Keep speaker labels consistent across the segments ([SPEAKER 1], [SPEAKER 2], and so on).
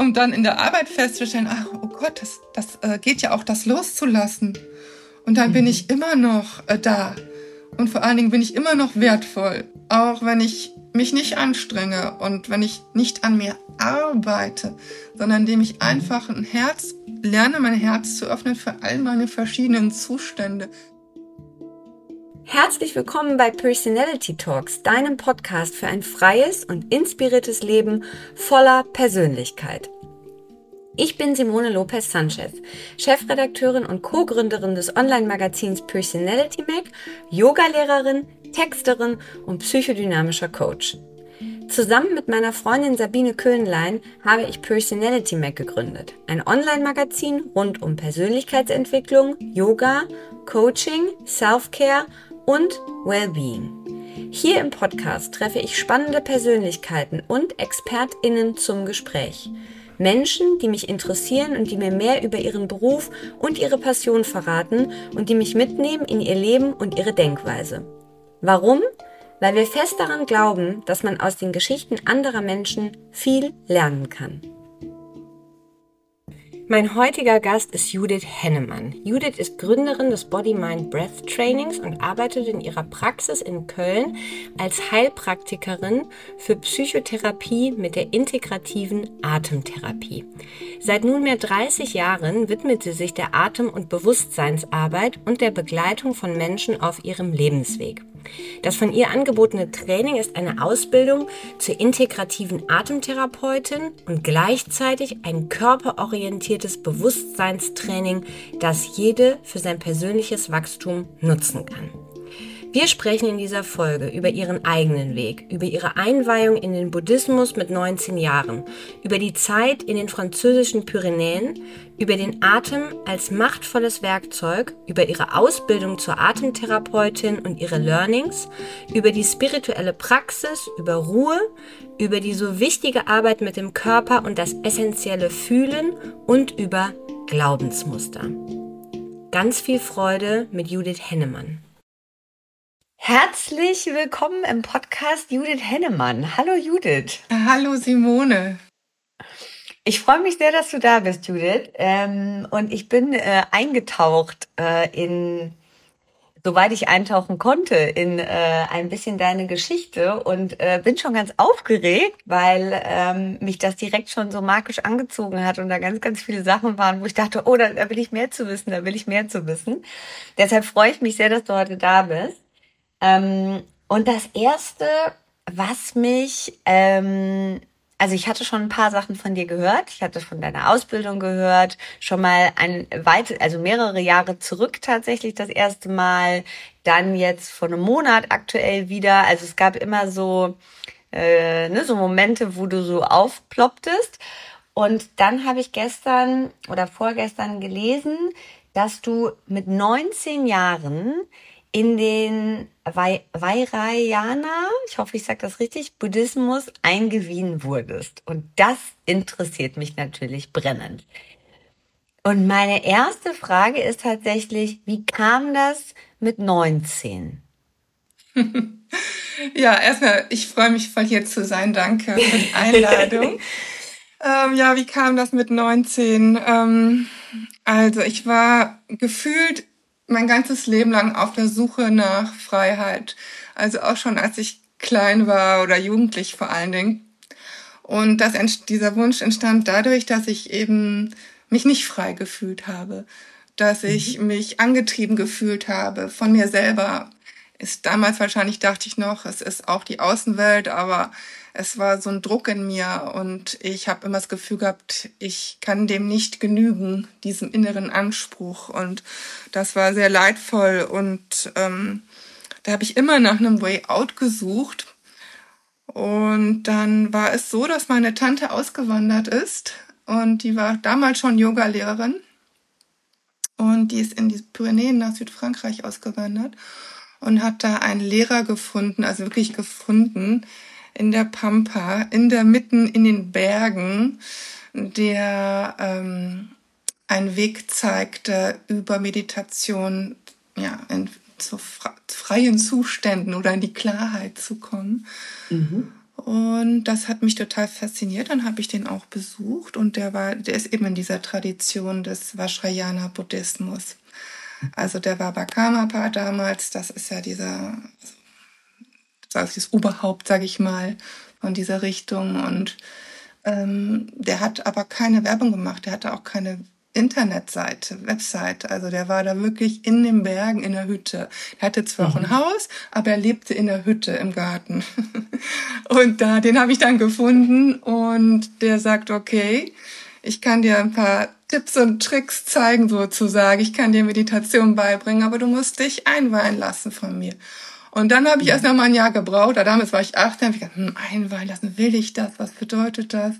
[SPEAKER 1] um dann in der Arbeit festzustellen, ach, oh Gott, das, das äh, geht ja auch, das loszulassen. Und dann mhm. bin ich immer noch äh, da. Und vor allen Dingen bin ich immer noch wertvoll. Auch wenn ich mich nicht anstrenge und wenn ich nicht an mir arbeite, sondern indem ich einfach ein Herz lerne, mein Herz zu öffnen für all meine verschiedenen Zustände.
[SPEAKER 2] Herzlich willkommen bei Personality Talks, deinem Podcast für ein freies und inspiriertes Leben voller Persönlichkeit. Ich bin Simone Lopez Sanchez, Chefredakteurin und Co-Gründerin des Online-Magazins Personality Mac, Yogalehrerin, Texterin und psychodynamischer Coach. Zusammen mit meiner Freundin Sabine Köhnlein habe ich Personality Mac gegründet, ein Online-Magazin rund um Persönlichkeitsentwicklung, Yoga, Coaching, Self-Care und Wellbeing. Hier im Podcast treffe ich spannende Persönlichkeiten und ExpertInnen zum Gespräch. Menschen, die mich interessieren und die mir mehr über ihren Beruf und ihre Passion verraten und die mich mitnehmen in ihr Leben und ihre Denkweise. Warum? Weil wir fest daran glauben, dass man aus den Geschichten anderer Menschen viel lernen kann. Mein heutiger Gast ist Judith Hennemann. Judith ist Gründerin des Body Mind Breath Trainings und arbeitet in ihrer Praxis in Köln als Heilpraktikerin für Psychotherapie mit der integrativen Atemtherapie. Seit nunmehr 30 Jahren widmet sie sich der Atem- und Bewusstseinsarbeit und der Begleitung von Menschen auf ihrem Lebensweg. Das von ihr angebotene Training ist eine Ausbildung zur integrativen Atemtherapeutin und gleichzeitig ein körperorientiertes Bewusstseinstraining, das jede für sein persönliches Wachstum nutzen kann. Wir sprechen in dieser Folge über ihren eigenen Weg, über ihre Einweihung in den Buddhismus mit 19 Jahren, über die Zeit in den französischen Pyrenäen, über den Atem als machtvolles Werkzeug, über ihre Ausbildung zur Atemtherapeutin und ihre Learnings, über die spirituelle Praxis, über Ruhe, über die so wichtige Arbeit mit dem Körper und das essentielle Fühlen und über Glaubensmuster. Ganz viel Freude mit Judith Hennemann. Herzlich willkommen im Podcast Judith Hennemann. Hallo Judith.
[SPEAKER 1] Hallo Simone.
[SPEAKER 2] Ich freue mich sehr, dass du da bist, Judith. Ähm, und ich bin äh, eingetaucht äh, in, soweit ich eintauchen konnte, in äh, ein bisschen deine Geschichte und bin schon ganz aufgeregt, weil ähm, mich das direkt schon so magisch angezogen hat und da ganz, ganz viele Sachen waren, wo ich dachte, oh, da, da will ich mehr zu wissen, da will ich mehr zu wissen. Deshalb freue ich mich sehr, dass du heute da bist. Ähm, und das erste, was mich, ähm, also ich hatte schon ein paar Sachen von dir gehört. Ich hatte von deiner Ausbildung gehört, schon mal ein weit, also mehrere Jahre zurück tatsächlich das erste Mal. Dann jetzt vor einem Monat aktuell wieder. Also es gab immer so, äh, ne, so Momente, wo du so aufplopptest. Und dann habe ich gestern oder vorgestern gelesen, dass du mit 19 Jahren in den Vairayana, ich hoffe, ich sage das richtig, Buddhismus eingewiesen wurdest. Und das interessiert mich natürlich brennend. Und meine erste Frage ist tatsächlich, wie kam das mit 19?
[SPEAKER 1] ja, erstmal, ich freue mich voll hier zu sein. Danke für die Einladung. ähm, ja, wie kam das mit 19? Ähm, also ich war gefühlt mein ganzes Leben lang auf der Suche nach Freiheit. Also auch schon als ich klein war oder jugendlich vor allen Dingen. Und das, dieser Wunsch entstand dadurch, dass ich eben mich nicht frei gefühlt habe, dass ich mhm. mich angetrieben gefühlt habe von mir selber. Ist damals wahrscheinlich dachte ich noch, es ist auch die Außenwelt, aber es war so ein Druck in mir und ich habe immer das Gefühl gehabt, ich kann dem nicht genügen, diesem inneren Anspruch. Und das war sehr leidvoll und ähm, da habe ich immer nach einem Way Out gesucht. Und dann war es so, dass meine Tante ausgewandert ist und die war damals schon Yogalehrerin und die ist in die Pyrenäen nach Südfrankreich ausgewandert und hat da einen Lehrer gefunden, also wirklich gefunden, in der Pampa, in der Mitten in den Bergen, der ähm, einen Weg zeigte über Meditation, ja, in, zu freien Zuständen oder in die Klarheit zu kommen. Mhm. Und das hat mich total fasziniert. Dann habe ich den auch besucht und der war, der ist eben in dieser Tradition des Vajrayana Buddhismus. Also der war Bakamapa damals, das ist ja dieser, das ist das Oberhaupt, sage ich mal, von dieser Richtung. Und ähm, der hat aber keine Werbung gemacht, der hatte auch keine Internetseite, Website. Also der war da wirklich in den Bergen in der Hütte. Er hatte zwar mhm. auch ein mhm. Haus, aber er lebte in der Hütte im Garten. und da, den habe ich dann gefunden und der sagt, okay, ich kann dir ein paar Tipps und Tricks zeigen sozusagen. Ich kann dir Meditation beibringen, aber du musst dich einweihen lassen von mir. Und dann habe ich erst noch mal ein Jahr gebraucht. Damals war ich acht, dann habe ich gedacht, hm, einweihen lassen, will ich das? Was bedeutet das?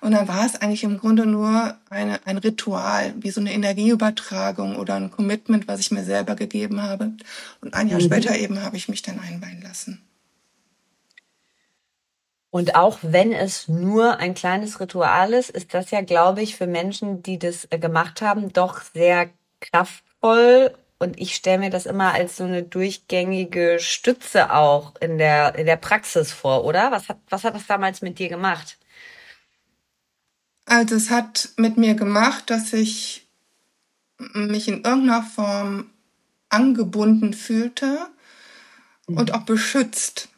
[SPEAKER 1] Und dann war es eigentlich im Grunde nur eine, ein Ritual, wie so eine Energieübertragung oder ein Commitment, was ich mir selber gegeben habe. Und ein Jahr mhm. später eben habe ich mich dann einweihen lassen.
[SPEAKER 2] Und auch wenn es nur ein kleines Ritual ist, ist das ja, glaube ich, für Menschen, die das äh, gemacht haben, doch sehr kraftvoll. Und ich stelle mir das immer als so eine durchgängige Stütze auch in der, in der Praxis vor, oder? Was hat, was hat das damals mit dir gemacht?
[SPEAKER 1] Also es hat mit mir gemacht, dass ich mich in irgendeiner Form angebunden fühlte mhm. und auch beschützt.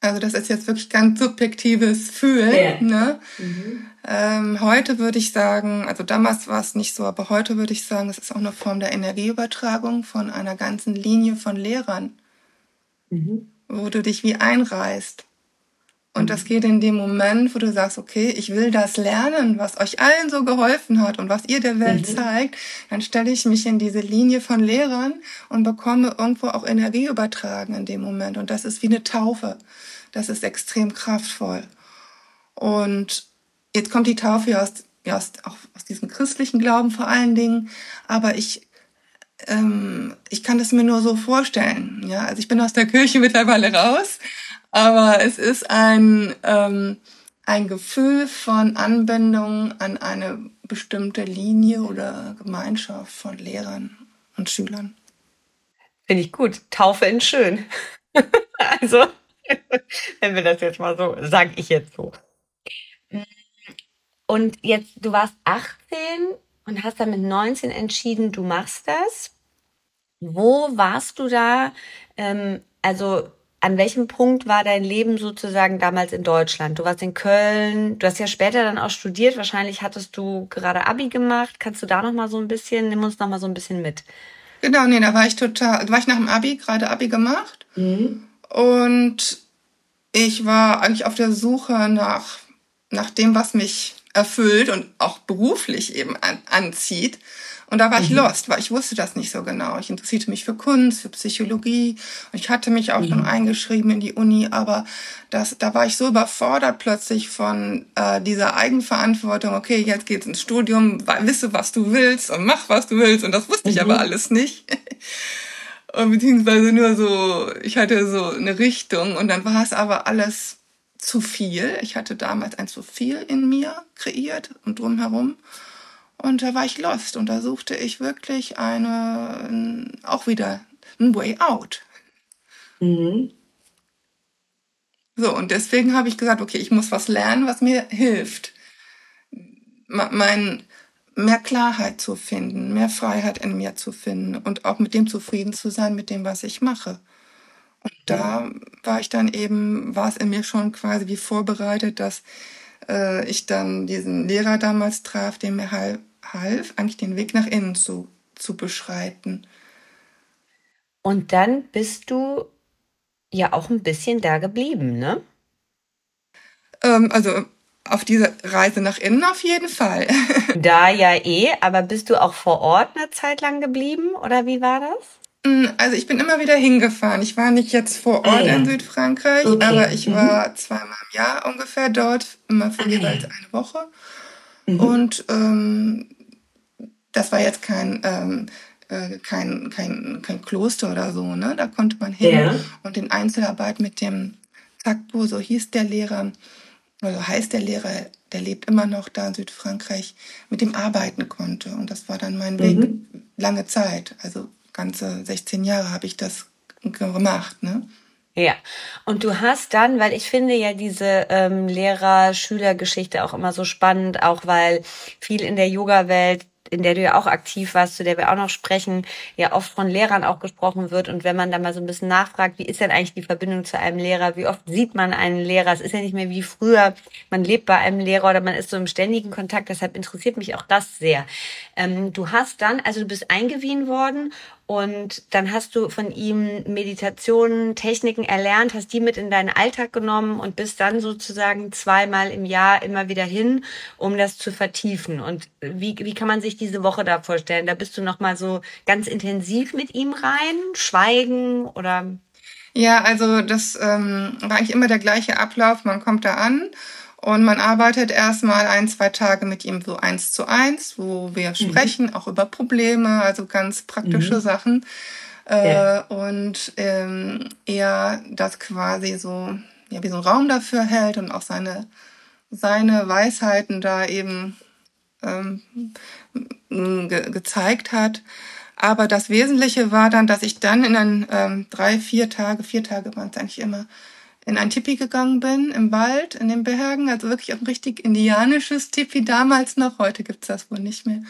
[SPEAKER 1] Also das ist jetzt wirklich ganz subjektives Fühlen. Ja. Ne? Mhm. Ähm, heute würde ich sagen, also damals war es nicht so, aber heute würde ich sagen, es ist auch eine Form der Energieübertragung von einer ganzen Linie von Lehrern, mhm. wo du dich wie einreißt. Und das geht in dem Moment, wo du sagst, okay, ich will das lernen, was euch allen so geholfen hat und was ihr der Welt mhm. zeigt, dann stelle ich mich in diese Linie von Lehrern und bekomme irgendwo auch Energie übertragen in dem Moment. Und das ist wie eine Taufe. Das ist extrem kraftvoll. Und jetzt kommt die Taufe aus, ja, aus, auch aus diesem christlichen Glauben vor allen Dingen. Aber ich, ähm, ich kann das mir nur so vorstellen. Ja, also ich bin aus der Kirche mittlerweile raus aber es ist ein, ähm, ein Gefühl von Anbindung an eine bestimmte Linie oder Gemeinschaft von Lehrern und Schülern.
[SPEAKER 2] Finde ich gut. Taufe in schön. also, wenn wir das jetzt mal so, sage ich jetzt so. Und jetzt, du warst 18 und hast dann mit 19 entschieden, du machst das. Wo warst du da? Ähm, also an welchem Punkt war dein Leben sozusagen damals in Deutschland? Du warst in Köln, du hast ja später dann auch studiert, wahrscheinlich hattest du gerade Abi gemacht. Kannst du da noch mal so ein bisschen, nimm uns noch mal so ein bisschen mit.
[SPEAKER 1] Genau, nee, da war ich total, da war ich nach dem Abi, gerade Abi gemacht. Mhm. Und ich war eigentlich auf der Suche nach, nach dem, was mich erfüllt und auch beruflich eben an, anzieht. Und da war ich mhm. lost, weil ich wusste das nicht so genau. Ich interessierte mich für Kunst, für Psychologie. Und ich hatte mich auch mhm. schon eingeschrieben in die Uni, aber das, da war ich so überfordert plötzlich von äh, dieser Eigenverantwortung. Okay, jetzt geht's ins Studium, wisse, was du willst und mach, was du willst. Und das wusste mhm. ich aber alles nicht. und beziehungsweise nur so, ich hatte so eine Richtung und dann war es aber alles zu viel. Ich hatte damals ein zu viel in mir kreiert und drumherum. Und da war ich lost und da suchte ich wirklich eine, auch wieder ein Way out. Mhm. So, und deswegen habe ich gesagt, okay, ich muss was lernen, was mir hilft, mein, mehr Klarheit zu finden, mehr Freiheit in mir zu finden und auch mit dem zufrieden zu sein, mit dem, was ich mache. Und da war ich dann eben, war es in mir schon quasi wie vorbereitet, dass äh, ich dann diesen Lehrer damals traf, der mir halt half, eigentlich den Weg nach innen zu, zu beschreiten.
[SPEAKER 2] Und dann bist du ja auch ein bisschen da geblieben, ne?
[SPEAKER 1] Ähm, also auf dieser Reise nach innen auf jeden Fall.
[SPEAKER 2] da ja eh, aber bist du auch vor Ort eine Zeit lang geblieben oder wie war das?
[SPEAKER 1] Mm, also ich bin immer wieder hingefahren. Ich war nicht jetzt vor Ort ah, ja. in Südfrankreich, okay. aber ich mhm. war zweimal im Jahr ungefähr dort, immer für ah, jeweils eine Woche. Mhm. Und ähm, das war jetzt kein, ähm, äh, kein, kein, kein Kloster oder so, ne? Da konnte man hin ja. und in Einzelarbeit mit dem Takbo, so hieß der Lehrer, also heißt der Lehrer, der lebt immer noch da in Südfrankreich, mit dem arbeiten konnte. Und das war dann mein Weg lange Zeit. Also ganze 16 Jahre habe ich das gemacht, ne?
[SPEAKER 2] Ja, und du hast dann, weil ich finde ja diese ähm, Lehrer-Schüler-Geschichte auch immer so spannend, auch weil viel in der Yoga-Welt in der du ja auch aktiv warst, zu der wir auch noch sprechen, ja oft von Lehrern auch gesprochen wird. Und wenn man da mal so ein bisschen nachfragt, wie ist denn eigentlich die Verbindung zu einem Lehrer? Wie oft sieht man einen Lehrer? Es ist ja nicht mehr wie früher. Man lebt bei einem Lehrer oder man ist so im ständigen Kontakt. Deshalb interessiert mich auch das sehr. Ähm, du hast dann, also du bist eingewiesen worden und dann hast du von ihm Meditationen, Techniken erlernt, hast die mit in deinen Alltag genommen und bist dann sozusagen zweimal im Jahr immer wieder hin, um das zu vertiefen. Und wie, wie kann man sich diese Woche da vorstellen? Da bist du nochmal so ganz intensiv mit ihm rein, schweigen oder?
[SPEAKER 1] Ja, also das ähm, war eigentlich immer der gleiche Ablauf. Man kommt da an und man arbeitet erstmal ein, zwei Tage mit ihm so eins zu eins, wo wir mhm. sprechen, auch über Probleme, also ganz praktische mhm. Sachen. Äh, ja. Und ähm, er das quasi so, ja, wie so einen Raum dafür hält und auch seine, seine Weisheiten da eben ähm, ge gezeigt hat. Aber das Wesentliche war dann, dass ich dann in ein ähm, drei, vier Tage, vier Tage waren es eigentlich immer, in ein Tipi gegangen bin, im Wald, in den Bergen. Also wirklich ein richtig indianisches Tipi damals noch. Heute gibt's das wohl nicht mehr.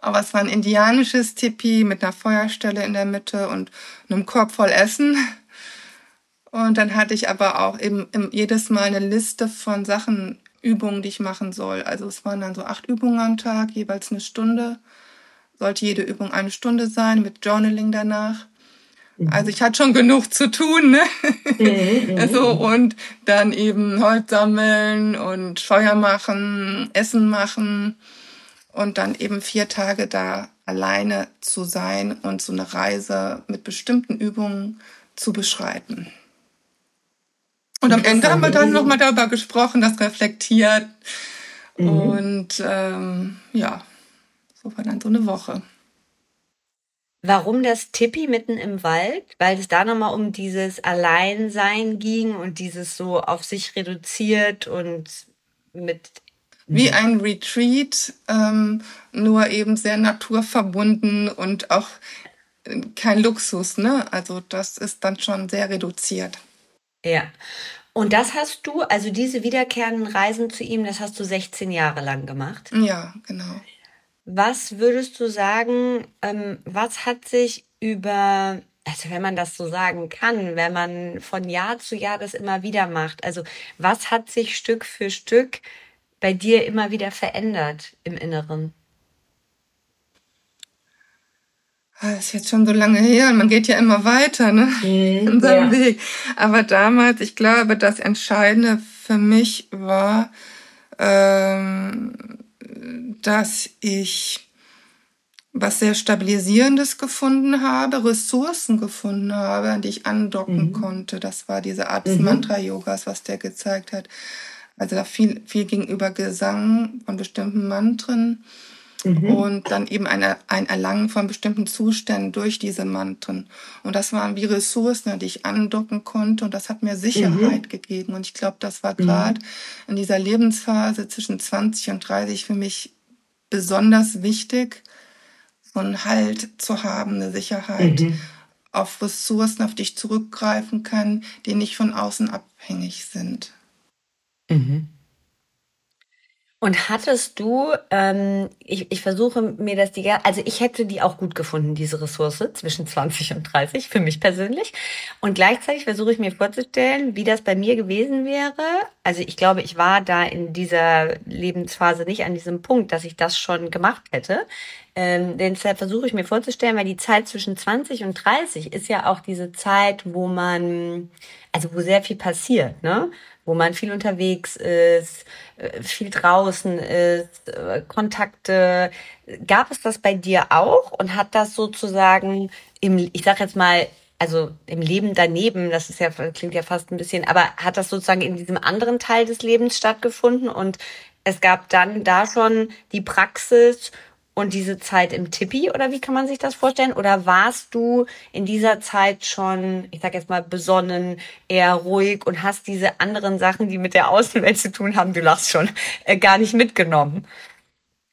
[SPEAKER 1] Aber es war ein indianisches Tipi mit einer Feuerstelle in der Mitte und einem Korb voll Essen. Und dann hatte ich aber auch eben jedes Mal eine Liste von Sachen, Übungen, die ich machen soll. Also es waren dann so acht Übungen am Tag, jeweils eine Stunde. Sollte jede Übung eine Stunde sein, mit Journaling danach. Mhm. Also ich hatte schon genug zu tun, ne? Mhm, mhm. so, und dann eben Holz sammeln und Feuer machen, Essen machen und dann eben vier Tage da alleine zu sein und so eine Reise mit bestimmten Übungen zu beschreiten. Und am Ende haben wir dann nochmal darüber gesprochen, das reflektiert. Mhm. Und ähm, ja, so war dann so eine Woche.
[SPEAKER 2] Warum das Tippi mitten im Wald? Weil es da nochmal um dieses Alleinsein ging und dieses so auf sich reduziert und mit.
[SPEAKER 1] Wie ein Retreat, ähm, nur eben sehr naturverbunden und auch äh, kein Luxus, ne? Also das ist dann schon sehr reduziert.
[SPEAKER 2] Ja. Und das hast du, also diese wiederkehrenden Reisen zu ihm, das hast du 16 Jahre lang gemacht?
[SPEAKER 1] Ja, genau.
[SPEAKER 2] Was würdest du sagen, ähm, was hat sich über, also wenn man das so sagen kann, wenn man von Jahr zu Jahr das immer wieder macht, also was hat sich Stück für Stück bei dir immer wieder verändert im Inneren?
[SPEAKER 1] Ah, das ist jetzt schon so lange her und man geht ja immer weiter, ne? Mhm, in seinem ja. Weg. Aber damals, ich glaube, das Entscheidende für mich war, ähm, dass ich was sehr Stabilisierendes gefunden habe, Ressourcen gefunden habe, an die ich andocken mhm. konnte. Das war diese Art des mhm. Mantra-Yogas, was der gezeigt hat. Also da viel, viel gegenüber Gesang von bestimmten Mantren mhm. und dann eben eine, ein Erlangen von bestimmten Zuständen durch diese Mantren. Und das waren wie Ressourcen, an die ich andocken konnte und das hat mir Sicherheit mhm. gegeben. Und ich glaube, das war gerade mhm. in dieser Lebensphase zwischen 20 und 30 für mich besonders wichtig, so einen Halt zu haben, eine Sicherheit, mhm. auf Ressourcen, auf die ich zurückgreifen kann, die nicht von außen abhängig sind.
[SPEAKER 2] Mhm. Und hattest du, ähm, ich, ich versuche mir das die, also ich hätte die auch gut gefunden, diese Ressource zwischen 20 und 30, für mich persönlich. Und gleichzeitig versuche ich mir vorzustellen, wie das bei mir gewesen wäre. Also ich glaube, ich war da in dieser Lebensphase nicht an diesem Punkt, dass ich das schon gemacht hätte. Ähm, deshalb versuche ich mir vorzustellen, weil die Zeit zwischen 20 und 30 ist ja auch diese Zeit, wo man, also wo sehr viel passiert, ne? Wo man viel unterwegs ist, äh, viel draußen ist, äh, Kontakte. Gab es das bei dir auch und hat das sozusagen im, ich sag jetzt mal, also im Leben daneben, das ist ja, klingt ja fast ein bisschen, aber hat das sozusagen in diesem anderen Teil des Lebens stattgefunden und es gab dann da schon die Praxis und diese Zeit im Tippi oder wie kann man sich das vorstellen? Oder warst du in dieser Zeit schon, ich sag jetzt mal, besonnen, eher ruhig und hast diese anderen Sachen, die mit der Außenwelt zu tun haben, du lachst schon, äh, gar nicht mitgenommen?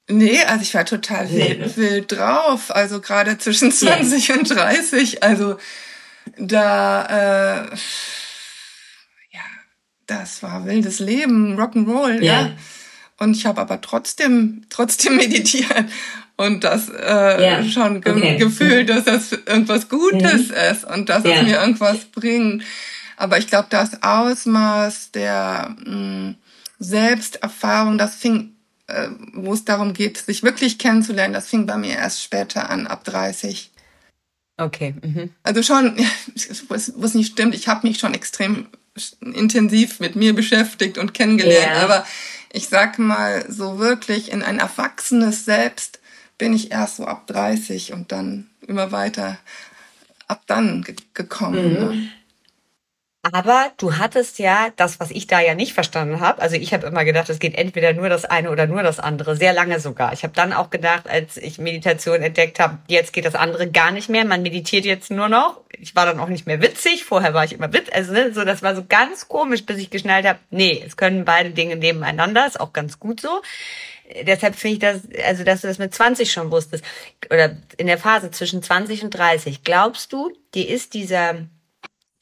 [SPEAKER 1] Nee, also ich war total wild, wild drauf. Also gerade zwischen 20 ja. und 30. Also da, äh, das war wildes Leben, Rock'n'Roll, ja. ja. Und ich habe aber trotzdem, trotzdem meditiert und das äh, ja. schon ge okay. gefühlt, dass das irgendwas Gutes mhm. ist und dass ja. es mir irgendwas bringt. Aber ich glaube, das Ausmaß der mh, mm, Selbsterfahrung, das fing, äh, wo es darum geht, sich wirklich kennenzulernen, das fing bei mir erst später an, ab 30.
[SPEAKER 2] Okay. Mhm.
[SPEAKER 1] Also schon, was nicht stimmt, ich habe mich schon extrem intensiv mit mir beschäftigt und kennengelernt, aber ich sag mal, so wirklich in ein erwachsenes Selbst bin ich erst so ab 30 und dann immer weiter ab dann ge gekommen. Mhm. Ne?
[SPEAKER 2] Aber du hattest ja das, was ich da ja nicht verstanden habe. Also ich habe immer gedacht, es geht entweder nur das eine oder nur das andere. Sehr lange sogar. Ich habe dann auch gedacht, als ich Meditation entdeckt habe, jetzt geht das andere gar nicht mehr. Man meditiert jetzt nur noch. Ich war dann auch nicht mehr witzig. Vorher war ich immer witzig. Also ne, so, das war so ganz komisch, bis ich geschnallt habe, nee, es können beide Dinge nebeneinander. Ist auch ganz gut so deshalb finde ich das, also dass du das mit 20 schon wusstest oder in der Phase zwischen 20 und 30. Glaubst du, dir ist dieser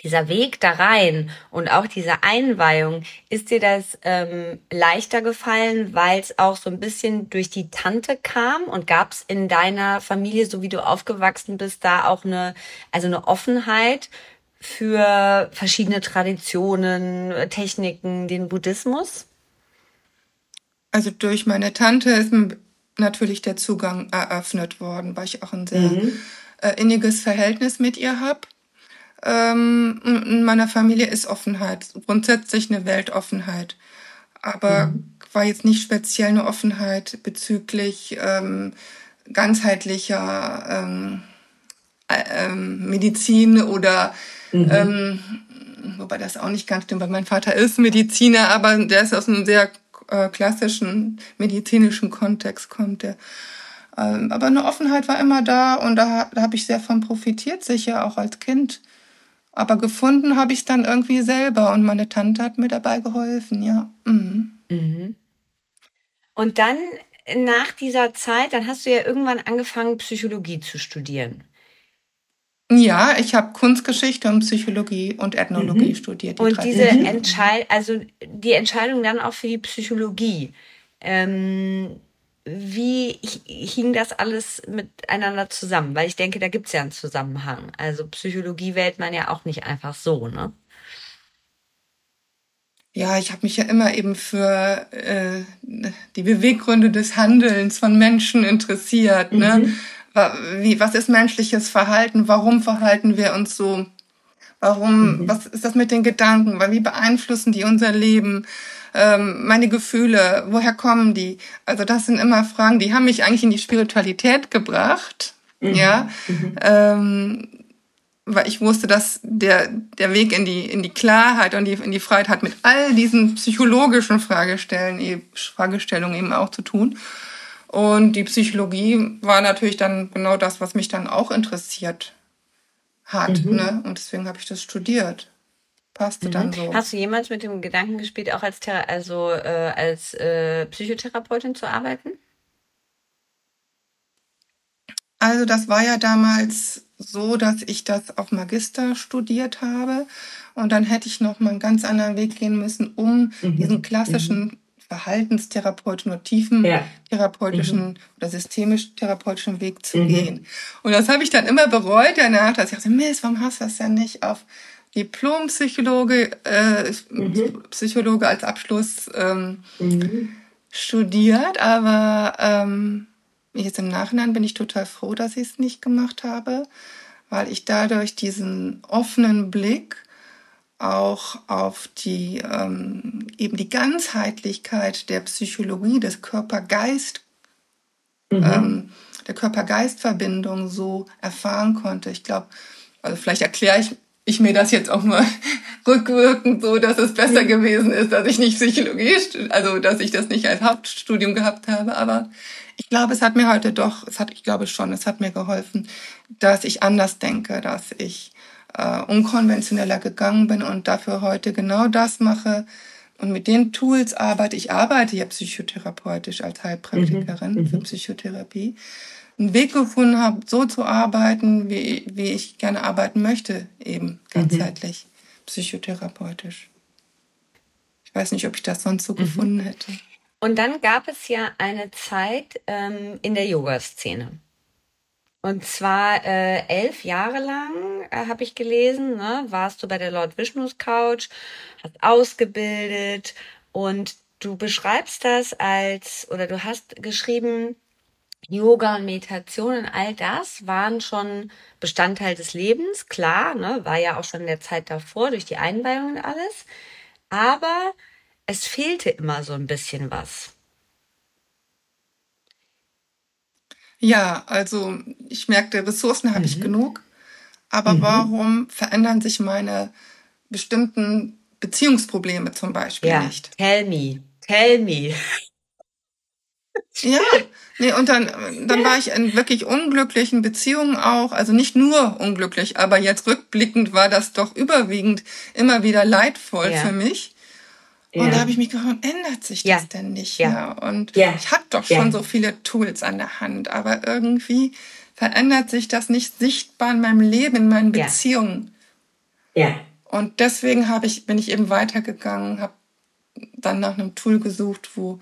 [SPEAKER 2] dieser Weg da rein und auch diese Einweihung, ist dir das ähm, leichter gefallen, weil es auch so ein bisschen durch die Tante kam und gab es in deiner Familie, so wie du aufgewachsen bist, da auch eine, also eine Offenheit für verschiedene Traditionen, Techniken, den Buddhismus?
[SPEAKER 1] Also durch meine Tante ist mir natürlich der Zugang eröffnet worden, weil ich auch ein sehr mhm. äh, inniges Verhältnis mit ihr habe. Ähm, in meiner Familie ist Offenheit, grundsätzlich eine Weltoffenheit. Aber mhm. war jetzt nicht speziell eine Offenheit bezüglich ähm, ganzheitlicher ähm, äh, ähm, Medizin oder mhm. ähm, wobei das auch nicht ganz stimmt, weil mein Vater ist Mediziner, aber der ist aus einem sehr äh, klassischen medizinischen Kontext kommt. Der, ähm, aber eine Offenheit war immer da und da, da habe ich sehr von profitiert, sicher auch als Kind. Aber gefunden habe ich es dann irgendwie selber und meine Tante hat mir dabei geholfen, ja. Mhm. Mhm.
[SPEAKER 2] Und dann nach dieser Zeit, dann hast du ja irgendwann angefangen, Psychologie zu studieren.
[SPEAKER 1] Ja, ich habe Kunstgeschichte und Psychologie und Ethnologie mhm. studiert.
[SPEAKER 2] Die und diese. Entscheidung, also die Entscheidung dann auch für die Psychologie. Ähm, wie hing das alles miteinander zusammen? Weil ich denke, da gibt es ja einen Zusammenhang. Also Psychologie wählt man ja auch nicht einfach so, ne?
[SPEAKER 1] Ja, ich habe mich ja immer eben für äh, die Beweggründe des Handelns von Menschen interessiert. Ne? Mhm. Ne? Wie, was ist menschliches Verhalten? Warum verhalten wir uns so? Warum, mhm. was ist das mit den Gedanken? Weil wie beeinflussen die unser Leben? Ähm, meine Gefühle, woher kommen die? Also das sind immer Fragen, die haben mich eigentlich in die Spiritualität gebracht, mhm. ja, mhm. Ähm, weil ich wusste, dass der der Weg in die in die Klarheit und die in die Freiheit hat mit all diesen psychologischen Fragestellungen, Fragestellungen eben auch zu tun. Und die Psychologie war natürlich dann genau das, was mich dann auch interessiert hat. Mhm. Ne? Und deswegen habe ich das studiert passte mhm. dann so.
[SPEAKER 2] Hast du jemals mit dem Gedanken gespielt, auch als, Thera also, äh, als äh, Psychotherapeutin zu arbeiten?
[SPEAKER 1] Also das war ja damals so, dass ich das auf Magister studiert habe und dann hätte ich noch mal einen ganz anderen Weg gehen müssen, um mhm. diesen klassischen mhm. verhaltenstherapeutischen oder tiefen ja. therapeutischen mhm. oder systemisch-therapeutischen Weg zu mhm. gehen. Und das habe ich dann immer bereut danach, dass ich dachte, Mist, warum hast du das denn nicht auf Diplompsychologe, äh, mhm. Psychologe als Abschluss ähm, mhm. studiert, aber ähm, jetzt im Nachhinein bin ich total froh, dass ich es nicht gemacht habe, weil ich dadurch diesen offenen Blick auch auf die ähm, eben die Ganzheitlichkeit der Psychologie des Körper-Geist mhm. ähm, der Körper-Geist-Verbindung so erfahren konnte. Ich glaube, also vielleicht erkläre ich ich mir das jetzt auch mal rückwirkend so, dass es besser gewesen ist, dass ich nicht Psychologie, also dass ich das nicht als Hauptstudium gehabt habe. Aber ich glaube, es hat mir heute doch, es hat, ich glaube schon, es hat mir geholfen, dass ich anders denke, dass ich äh, unkonventioneller gegangen bin und dafür heute genau das mache. Und mit den Tools arbeite ich, arbeite ja psychotherapeutisch als Heilpraktikerin mhm. für mhm. Psychotherapie einen Weg gefunden habe, so zu arbeiten, wie, wie ich gerne arbeiten möchte, eben ganzheitlich, mhm. psychotherapeutisch. Ich weiß nicht, ob ich das sonst so mhm. gefunden hätte.
[SPEAKER 2] Und dann gab es ja eine Zeit ähm, in der Yoga-Szene. Und zwar äh, elf Jahre lang äh, habe ich gelesen, ne, warst du bei der Lord Vishnus Couch, hast ausgebildet und du beschreibst das als, oder du hast geschrieben, Yoga und Meditation und all das waren schon Bestandteil des Lebens, klar, ne, war ja auch schon in der Zeit davor durch die Einweihung und alles. Aber es fehlte immer so ein bisschen was.
[SPEAKER 1] Ja, also ich merkte, Ressourcen habe mhm. ich genug. Aber mhm. warum verändern sich meine bestimmten Beziehungsprobleme zum Beispiel ja. nicht?
[SPEAKER 2] Tell me, tell me.
[SPEAKER 1] Ja, nee, und dann, dann war ich in wirklich unglücklichen Beziehungen auch. Also nicht nur unglücklich, aber jetzt rückblickend war das doch überwiegend immer wieder leidvoll ja. für mich. Ja. Und da habe ich mich gefragt, ändert sich das denn nicht ja. mehr? Und ich habe doch schon so viele Tools an der Hand, aber irgendwie verändert sich das nicht sichtbar in meinem Leben, in meinen Beziehungen. Ja. Und deswegen habe ich, bin ich eben weitergegangen, habe dann nach einem Tool gesucht, wo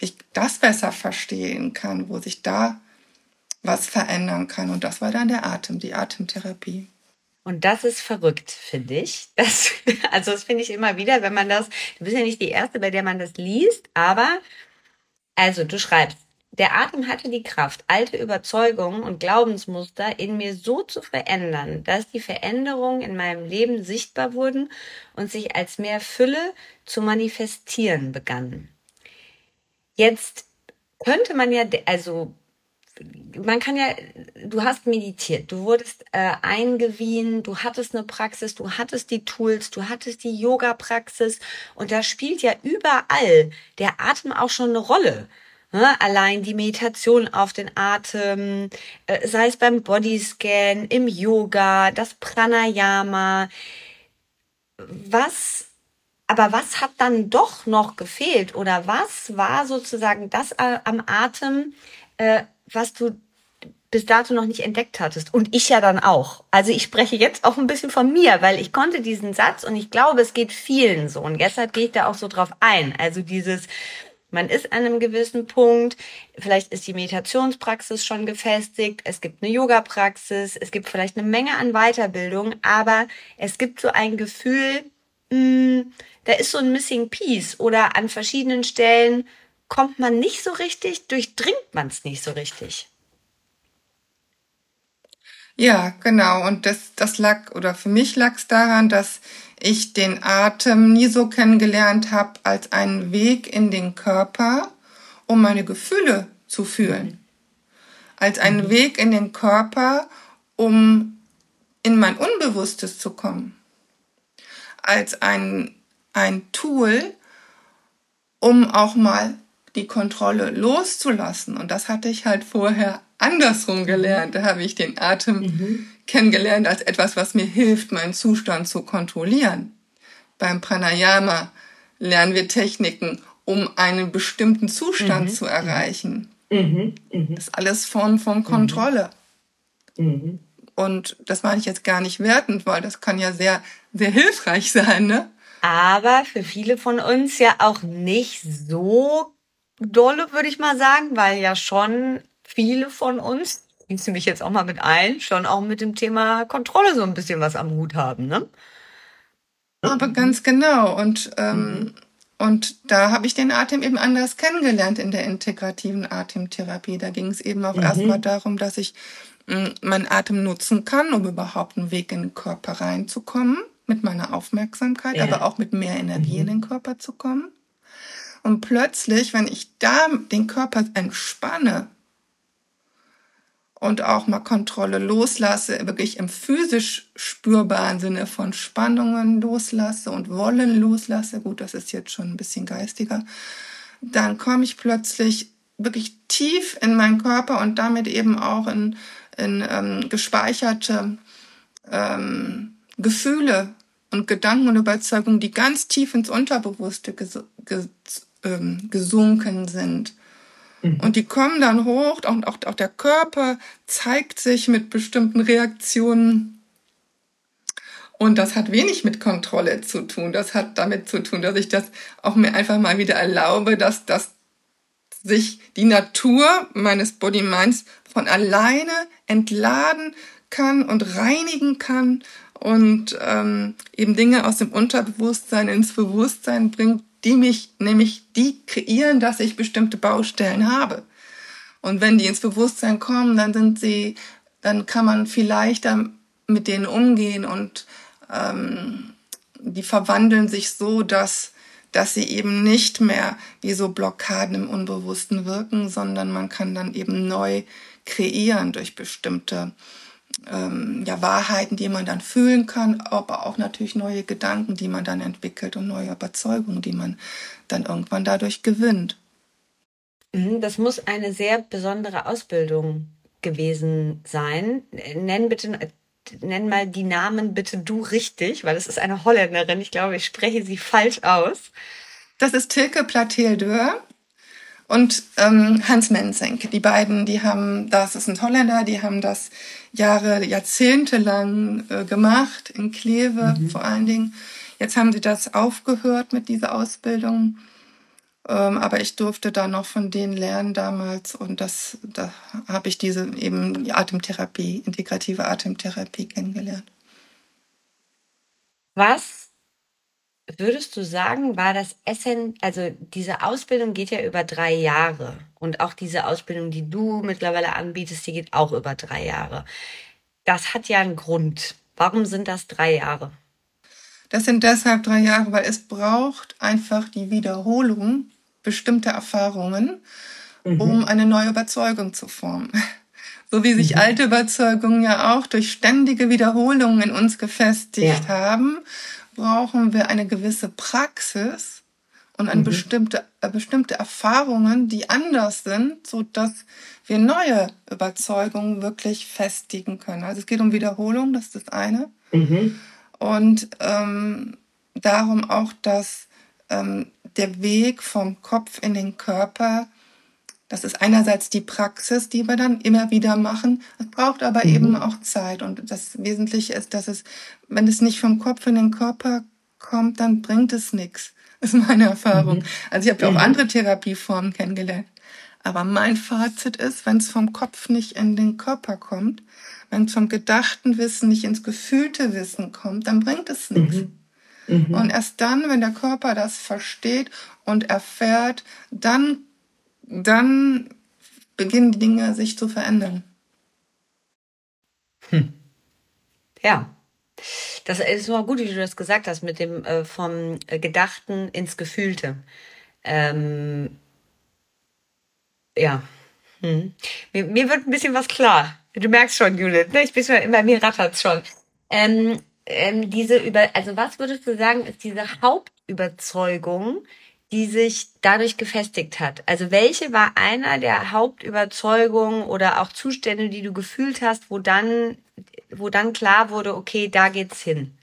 [SPEAKER 1] ich das besser verstehen kann, wo sich da was verändern kann. Und das war dann der Atem, die Atemtherapie.
[SPEAKER 2] Und das ist verrückt, finde ich. Das, also das finde ich immer wieder, wenn man das, du bist ja nicht die Erste, bei der man das liest, aber also du schreibst, der Atem hatte die Kraft, alte Überzeugungen und Glaubensmuster in mir so zu verändern, dass die Veränderungen in meinem Leben sichtbar wurden und sich als mehr Fülle zu manifestieren begannen. Jetzt könnte man ja, also man kann ja, du hast meditiert, du wurdest äh, eingewiesen, du hattest eine Praxis, du hattest die Tools, du hattest die Yoga-Praxis und da spielt ja überall der Atem auch schon eine Rolle. Ne? Allein die Meditation auf den Atem, äh, sei es beim Bodyscan, im Yoga, das Pranayama. Was aber was hat dann doch noch gefehlt oder was war sozusagen das äh, am Atem, äh, was du bis dato noch nicht entdeckt hattest. Und ich ja dann auch. Also ich spreche jetzt auch ein bisschen von mir, weil ich konnte diesen Satz und ich glaube, es geht vielen so. Und deshalb gehe ich da auch so drauf ein. Also dieses, man ist an einem gewissen Punkt, vielleicht ist die Meditationspraxis schon gefestigt, es gibt eine Yoga-Praxis, es gibt vielleicht eine Menge an Weiterbildung, aber es gibt so ein Gefühl, mh, hm, da ist so ein Missing Piece oder an verschiedenen Stellen kommt man nicht so richtig, durchdringt man es nicht so richtig.
[SPEAKER 1] Ja, genau. Und das, das lag, oder für mich lag es daran, dass ich den Atem nie so kennengelernt habe als einen Weg in den Körper, um meine Gefühle zu fühlen. Als einen mhm. Weg in den Körper, um in mein Unbewusstes zu kommen. Als ein, ein Tool, um auch mal die Kontrolle loszulassen. Und das hatte ich halt vorher andersrum gelernt. Da habe ich den Atem mhm. kennengelernt als etwas, was mir hilft, meinen Zustand zu kontrollieren. Beim Pranayama lernen wir Techniken, um einen bestimmten Zustand mhm. zu erreichen. Mhm. mhm. Das ist alles Form von mhm. Kontrolle. Und das meine ich jetzt gar nicht wertend, weil das kann ja sehr, sehr hilfreich sein, ne?
[SPEAKER 2] Aber für viele von uns ja auch nicht so dolle, würde ich mal sagen, weil ja schon viele von uns, ich mich jetzt auch mal mit ein, schon auch mit dem Thema Kontrolle so ein bisschen was am Hut haben, ne?
[SPEAKER 1] Aber ganz genau. Und, ähm, mhm. und da habe ich den Atem eben anders kennengelernt in der integrativen Atemtherapie. Da ging es eben auch mhm. erstmal darum, dass ich meinen Atem nutzen kann, um überhaupt einen Weg in den Körper reinzukommen, mit meiner Aufmerksamkeit, ja. aber auch mit mehr Energie mhm. in den Körper zu kommen. Und plötzlich, wenn ich da den Körper entspanne und auch mal Kontrolle loslasse, wirklich im physisch spürbaren Sinne von Spannungen loslasse und Wollen loslasse, gut, das ist jetzt schon ein bisschen geistiger, dann komme ich plötzlich wirklich tief in meinen Körper und damit eben auch in, in ähm, gespeicherte ähm, Gefühle und Gedanken und Überzeugungen, die ganz tief ins Unterbewusste ges ges ähm, gesunken sind. Mhm. Und die kommen dann hoch und auch, auch der Körper zeigt sich mit bestimmten Reaktionen. Und das hat wenig mit Kontrolle zu tun. Das hat damit zu tun, dass ich das auch mir einfach mal wieder erlaube, dass das sich die Natur meines Body Minds von alleine entladen kann und reinigen kann und ähm, eben Dinge aus dem Unterbewusstsein ins Bewusstsein bringt, die mich nämlich die kreieren, dass ich bestimmte Baustellen habe. Und wenn die ins Bewusstsein kommen, dann sind sie, dann kann man vielleicht mit denen umgehen und ähm, die verwandeln sich so, dass dass sie eben nicht mehr wie so Blockaden im Unbewussten wirken, sondern man kann dann eben neu kreieren durch bestimmte ähm, ja, Wahrheiten, die man dann fühlen kann, aber auch natürlich neue Gedanken, die man dann entwickelt und neue Überzeugungen, die man dann irgendwann dadurch gewinnt.
[SPEAKER 2] Mhm, das muss eine sehr besondere Ausbildung gewesen sein. Nenn bitte, nenn mal die Namen bitte du richtig, weil es ist eine Holländerin. Ich glaube, ich spreche sie falsch aus.
[SPEAKER 1] Das ist Tilke Platel-Deur und ähm, Hans Menzenk. Die beiden, die haben das, ist ein Holländer, die haben das Jahre, Jahrzehnte lang äh, gemacht, in Kleve mhm. vor allen Dingen. Jetzt haben sie das aufgehört mit dieser Ausbildung. Ähm, aber ich durfte da noch von denen lernen damals und das, da habe ich diese eben die Atemtherapie, integrative Atemtherapie kennengelernt.
[SPEAKER 2] Was würdest du sagen, war das Essen, also diese Ausbildung geht ja über drei Jahre und auch diese Ausbildung, die du mittlerweile anbietest, die geht auch über drei Jahre. Das hat ja einen Grund. Warum sind das drei Jahre?
[SPEAKER 1] Das sind deshalb drei Jahre, weil es braucht einfach die Wiederholung bestimmter Erfahrungen, mhm. um eine neue Überzeugung zu formen. So wie sich mhm. alte Überzeugungen ja auch durch ständige Wiederholungen in uns gefestigt ja. haben, brauchen wir eine gewisse Praxis und eine mhm. bestimmte, äh, bestimmte Erfahrungen, die anders sind, so dass wir neue Überzeugungen wirklich festigen können. Also es geht um Wiederholung, das ist das eine. Mhm. Und ähm, darum auch, dass ähm, der Weg vom Kopf in den Körper, das ist einerseits die Praxis, die wir dann immer wieder machen. Es braucht aber mhm. eben auch Zeit. Und das Wesentliche ist, dass es, wenn es nicht vom Kopf in den Körper kommt, dann bringt es nichts. Ist meine Erfahrung. Mhm. Also ich habe ja auch mhm. andere Therapieformen kennengelernt. Aber mein Fazit ist, wenn es vom Kopf nicht in den Körper kommt, wenn es vom gedachten Wissen nicht ins gefühlte Wissen kommt, dann bringt es nichts. Mhm. Mhm. Und erst dann, wenn der Körper das versteht und erfährt, dann, dann beginnen die Dinge sich zu verändern.
[SPEAKER 2] Hm. Ja. Das ist nur gut, wie du das gesagt hast, mit dem äh, vom Gedachten ins Gefühlte. Ähm, ja. Hm. Mir, mir, wird ein bisschen was klar. Du merkst schon, Judith, ne? Ich bin schon, immer mir rattert's schon. Ähm, ähm, diese über, also was würdest du sagen, ist diese Hauptüberzeugung, die sich dadurch gefestigt hat? Also welche war einer der Hauptüberzeugungen oder auch Zustände, die du gefühlt hast, wo dann, wo dann klar wurde, okay, da geht's hin?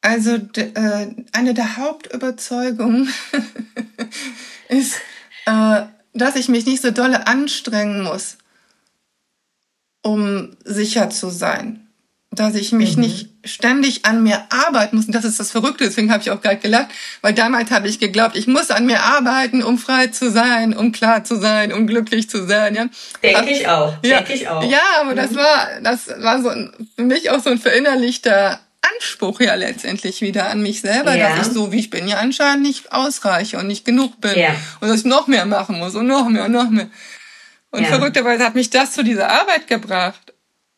[SPEAKER 1] Also äh, eine der Hauptüberzeugungen ist, äh, dass ich mich nicht so dolle anstrengen muss, um sicher zu sein dass ich mich mhm. nicht ständig an mir arbeiten muss. Und das ist das Verrückte, deswegen habe ich auch gerade gelacht, weil damals habe ich geglaubt, ich muss an mir arbeiten, um frei zu sein, um klar zu sein, um glücklich zu sein. Ja?
[SPEAKER 2] Denke ich auch.
[SPEAKER 1] Ja,
[SPEAKER 2] Denke ich auch.
[SPEAKER 1] Ja, aber mhm. das war, das war so ein, für mich auch so ein verinnerlichter Anspruch ja letztendlich wieder an mich selber, ja. dass ich so wie ich bin ja anscheinend nicht ausreiche und nicht genug bin ja. und dass ich noch mehr machen muss und noch mehr und noch mehr. Und ja. verrückterweise hat mich das zu dieser Arbeit gebracht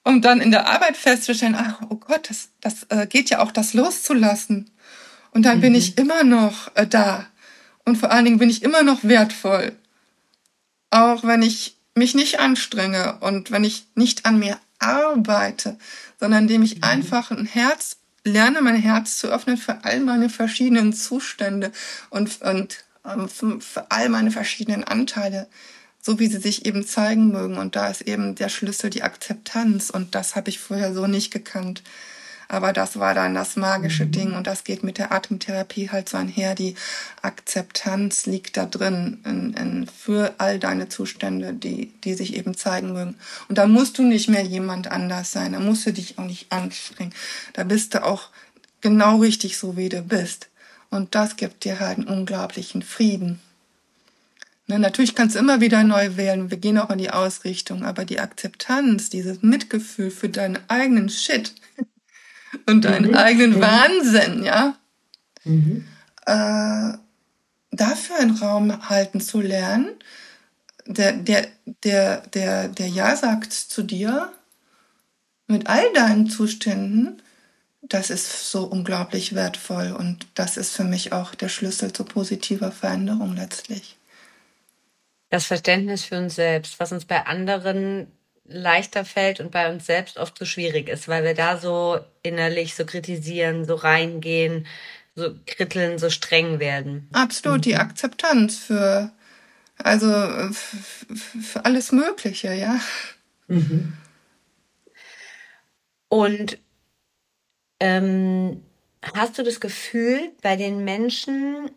[SPEAKER 1] um dann in der Arbeit festzustellen, ach, oh Gott, das, das äh, geht ja auch, das loszulassen. Und dann mhm. bin ich immer noch äh, da. Und vor allen Dingen bin ich immer noch wertvoll. Auch wenn ich mich nicht anstrenge und wenn ich nicht an mir arbeite, sondern indem ich mhm. einfach ein Herz lerne, mein Herz zu öffnen für all meine verschiedenen Zustände und, und ähm, für all meine verschiedenen Anteile so wie sie sich eben zeigen mögen. Und da ist eben der Schlüssel die Akzeptanz. Und das habe ich vorher so nicht gekannt. Aber das war dann das magische mhm. Ding und das geht mit der Atemtherapie halt so einher. Die Akzeptanz liegt da drin in, in, für all deine Zustände, die, die sich eben zeigen mögen. Und da musst du nicht mehr jemand anders sein, da musst du dich auch nicht anstrengen. Da bist du auch genau richtig so, wie du bist. Und das gibt dir halt einen unglaublichen Frieden. Ne, natürlich kannst du immer wieder neu wählen. Wir gehen auch in die Ausrichtung. Aber die Akzeptanz, dieses Mitgefühl für deinen eigenen Shit und deinen mhm. eigenen mhm. Wahnsinn, ja, mhm. äh, dafür einen Raum halten zu lernen, der, der, der, der, der Ja sagt zu dir, mit all deinen Zuständen, das ist so unglaublich wertvoll und das ist für mich auch der Schlüssel zu positiver Veränderung letztlich
[SPEAKER 2] das Verständnis für uns selbst, was uns bei anderen leichter fällt und bei uns selbst oft so schwierig ist, weil wir da so innerlich so kritisieren, so reingehen, so kritteln, so streng werden.
[SPEAKER 1] Absolut, die mhm. Akzeptanz für, also für alles Mögliche, ja. Mhm.
[SPEAKER 2] Und ähm, hast du das Gefühl, bei den Menschen,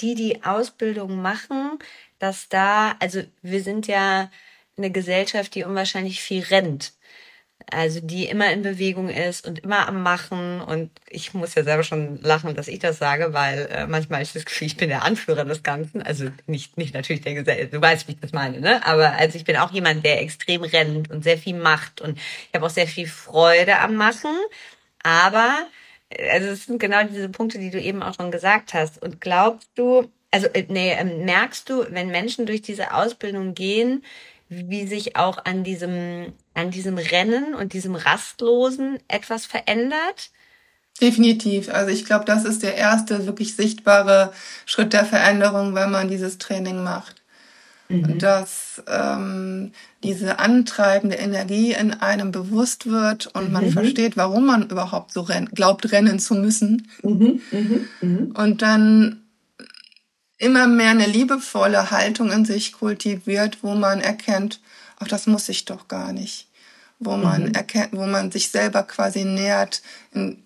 [SPEAKER 2] die die Ausbildung machen, dass da, also wir sind ja eine Gesellschaft, die unwahrscheinlich viel rennt. Also die immer in Bewegung ist und immer am Machen. Und ich muss ja selber schon lachen, dass ich das sage, weil äh, manchmal ist das Gefühl, ich bin der Anführer des Ganzen. Also nicht, nicht natürlich der Gesellschaft, du weißt, wie ich das meine, ne? Aber also ich bin auch jemand, der extrem rennt und sehr viel macht. Und ich habe auch sehr viel Freude am Machen. Aber, äh, also es sind genau diese Punkte, die du eben auch schon gesagt hast. Und glaubst du, also äh, nee, ähm, merkst du, wenn Menschen durch diese Ausbildung gehen, wie sich auch an diesem, an diesem Rennen und diesem Rastlosen etwas verändert?
[SPEAKER 1] Definitiv. Also ich glaube, das ist der erste wirklich sichtbare Schritt der Veränderung, wenn man dieses Training macht. Mhm. Dass ähm, diese antreibende Energie in einem bewusst wird und mhm. man versteht, warum man überhaupt so rennt, glaubt, rennen zu müssen. Mhm. mhm. mhm. Und dann immer mehr eine liebevolle Haltung in sich kultiviert, wo man erkennt, ach, das muss ich doch gar nicht. Wo man mhm. erkennt, wo man sich selber quasi nähert, in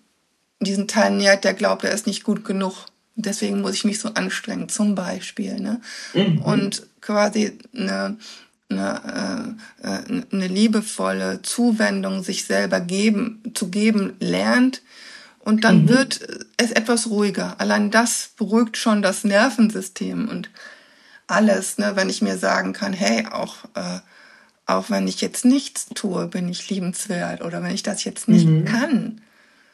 [SPEAKER 1] diesen Teil nähert, der glaubt, er ist nicht gut genug. Deswegen muss ich mich so anstrengen, zum Beispiel. Ne? Mhm. Und quasi eine, eine, äh, äh eine liebevolle Zuwendung sich selber geben, zu geben lernt, und dann mhm. wird es etwas ruhiger. Allein das beruhigt schon das Nervensystem und alles, ne, wenn ich mir sagen kann, hey, auch, äh, auch wenn ich jetzt nichts tue, bin ich liebenswert oder wenn ich das jetzt nicht mhm. kann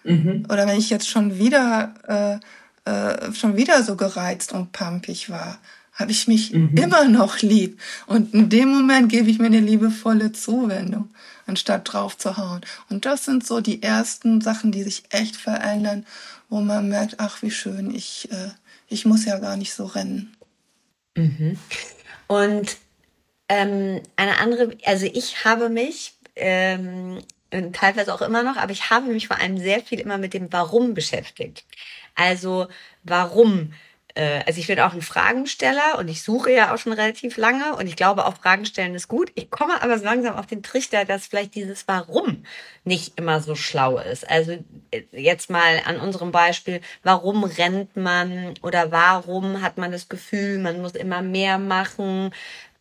[SPEAKER 1] mhm. oder wenn ich jetzt schon wieder, äh, äh, schon wieder so gereizt und pampig war, habe ich mich mhm. immer noch lieb. Und in dem Moment gebe ich mir eine liebevolle Zuwendung anstatt drauf zu hauen. Und das sind so die ersten Sachen, die sich echt verändern, wo man merkt, ach, wie schön, ich, äh, ich muss ja gar nicht so rennen.
[SPEAKER 2] Mhm. Und ähm, eine andere, also ich habe mich ähm, teilweise auch immer noch, aber ich habe mich vor allem sehr viel immer mit dem Warum beschäftigt. Also warum äh, also ich bin auch ein Fragensteller und ich suche ja auch schon relativ lange und ich glaube auch Fragen stellen ist gut. Ich komme aber so langsam auf den Trichter, dass vielleicht dieses Warum nicht immer so schlau ist. Also äh, jetzt mal an unserem Beispiel, warum rennt man oder warum hat man das Gefühl, man muss immer mehr machen?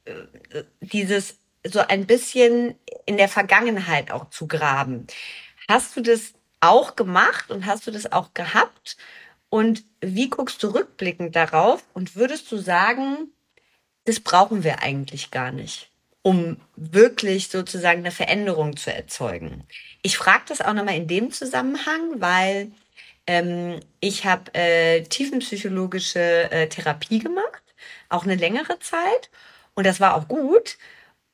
[SPEAKER 2] Äh, dieses so ein bisschen in der Vergangenheit auch zu graben. Hast du das auch gemacht und hast du das auch gehabt? Und wie guckst du rückblickend darauf und würdest du sagen, das brauchen wir eigentlich gar nicht, um wirklich sozusagen eine Veränderung zu erzeugen? Ich frage das auch nochmal in dem Zusammenhang, weil ähm, ich habe äh, tiefenpsychologische äh, Therapie gemacht, auch eine längere Zeit. Und das war auch gut.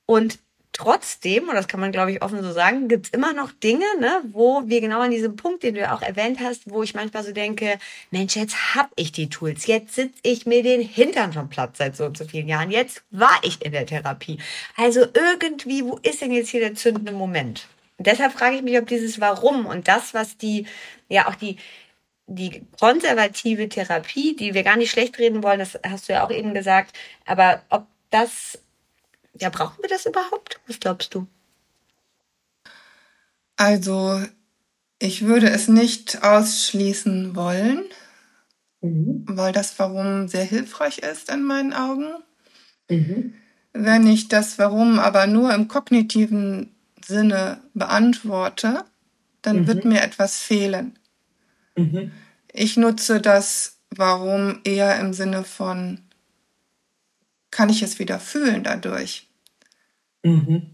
[SPEAKER 2] Und trotzdem, und das kann man, glaube ich, offen so sagen, gibt's immer noch Dinge, ne, wo wir genau an diesem Punkt, den du ja auch erwähnt hast, wo ich manchmal so denke, Mensch, jetzt hab ich die Tools, jetzt sitz ich mir den Hintern vom Platz seit so und so vielen Jahren, jetzt war ich in der Therapie. Also irgendwie, wo ist denn jetzt hier der zündende Moment? Und deshalb frage ich mich, ob dieses Warum und das, was die, ja auch die, die konservative Therapie, die wir gar nicht schlecht reden wollen, das hast du ja auch eben gesagt, aber ob das ja, brauchen wir das überhaupt? Was glaubst du?
[SPEAKER 1] Also, Ich würde es nicht ausschließen wollen, mhm. weil das Warum sehr hilfreich ist in meinen Augen. Mhm. Wenn ich das Warum aber nur im kognitiven Sinne beantworte, dann mhm. wird mir etwas fehlen. Mhm. Ich nutze das Warum eher im Sinne von, kann ich es wieder fühlen dadurch? Mhm.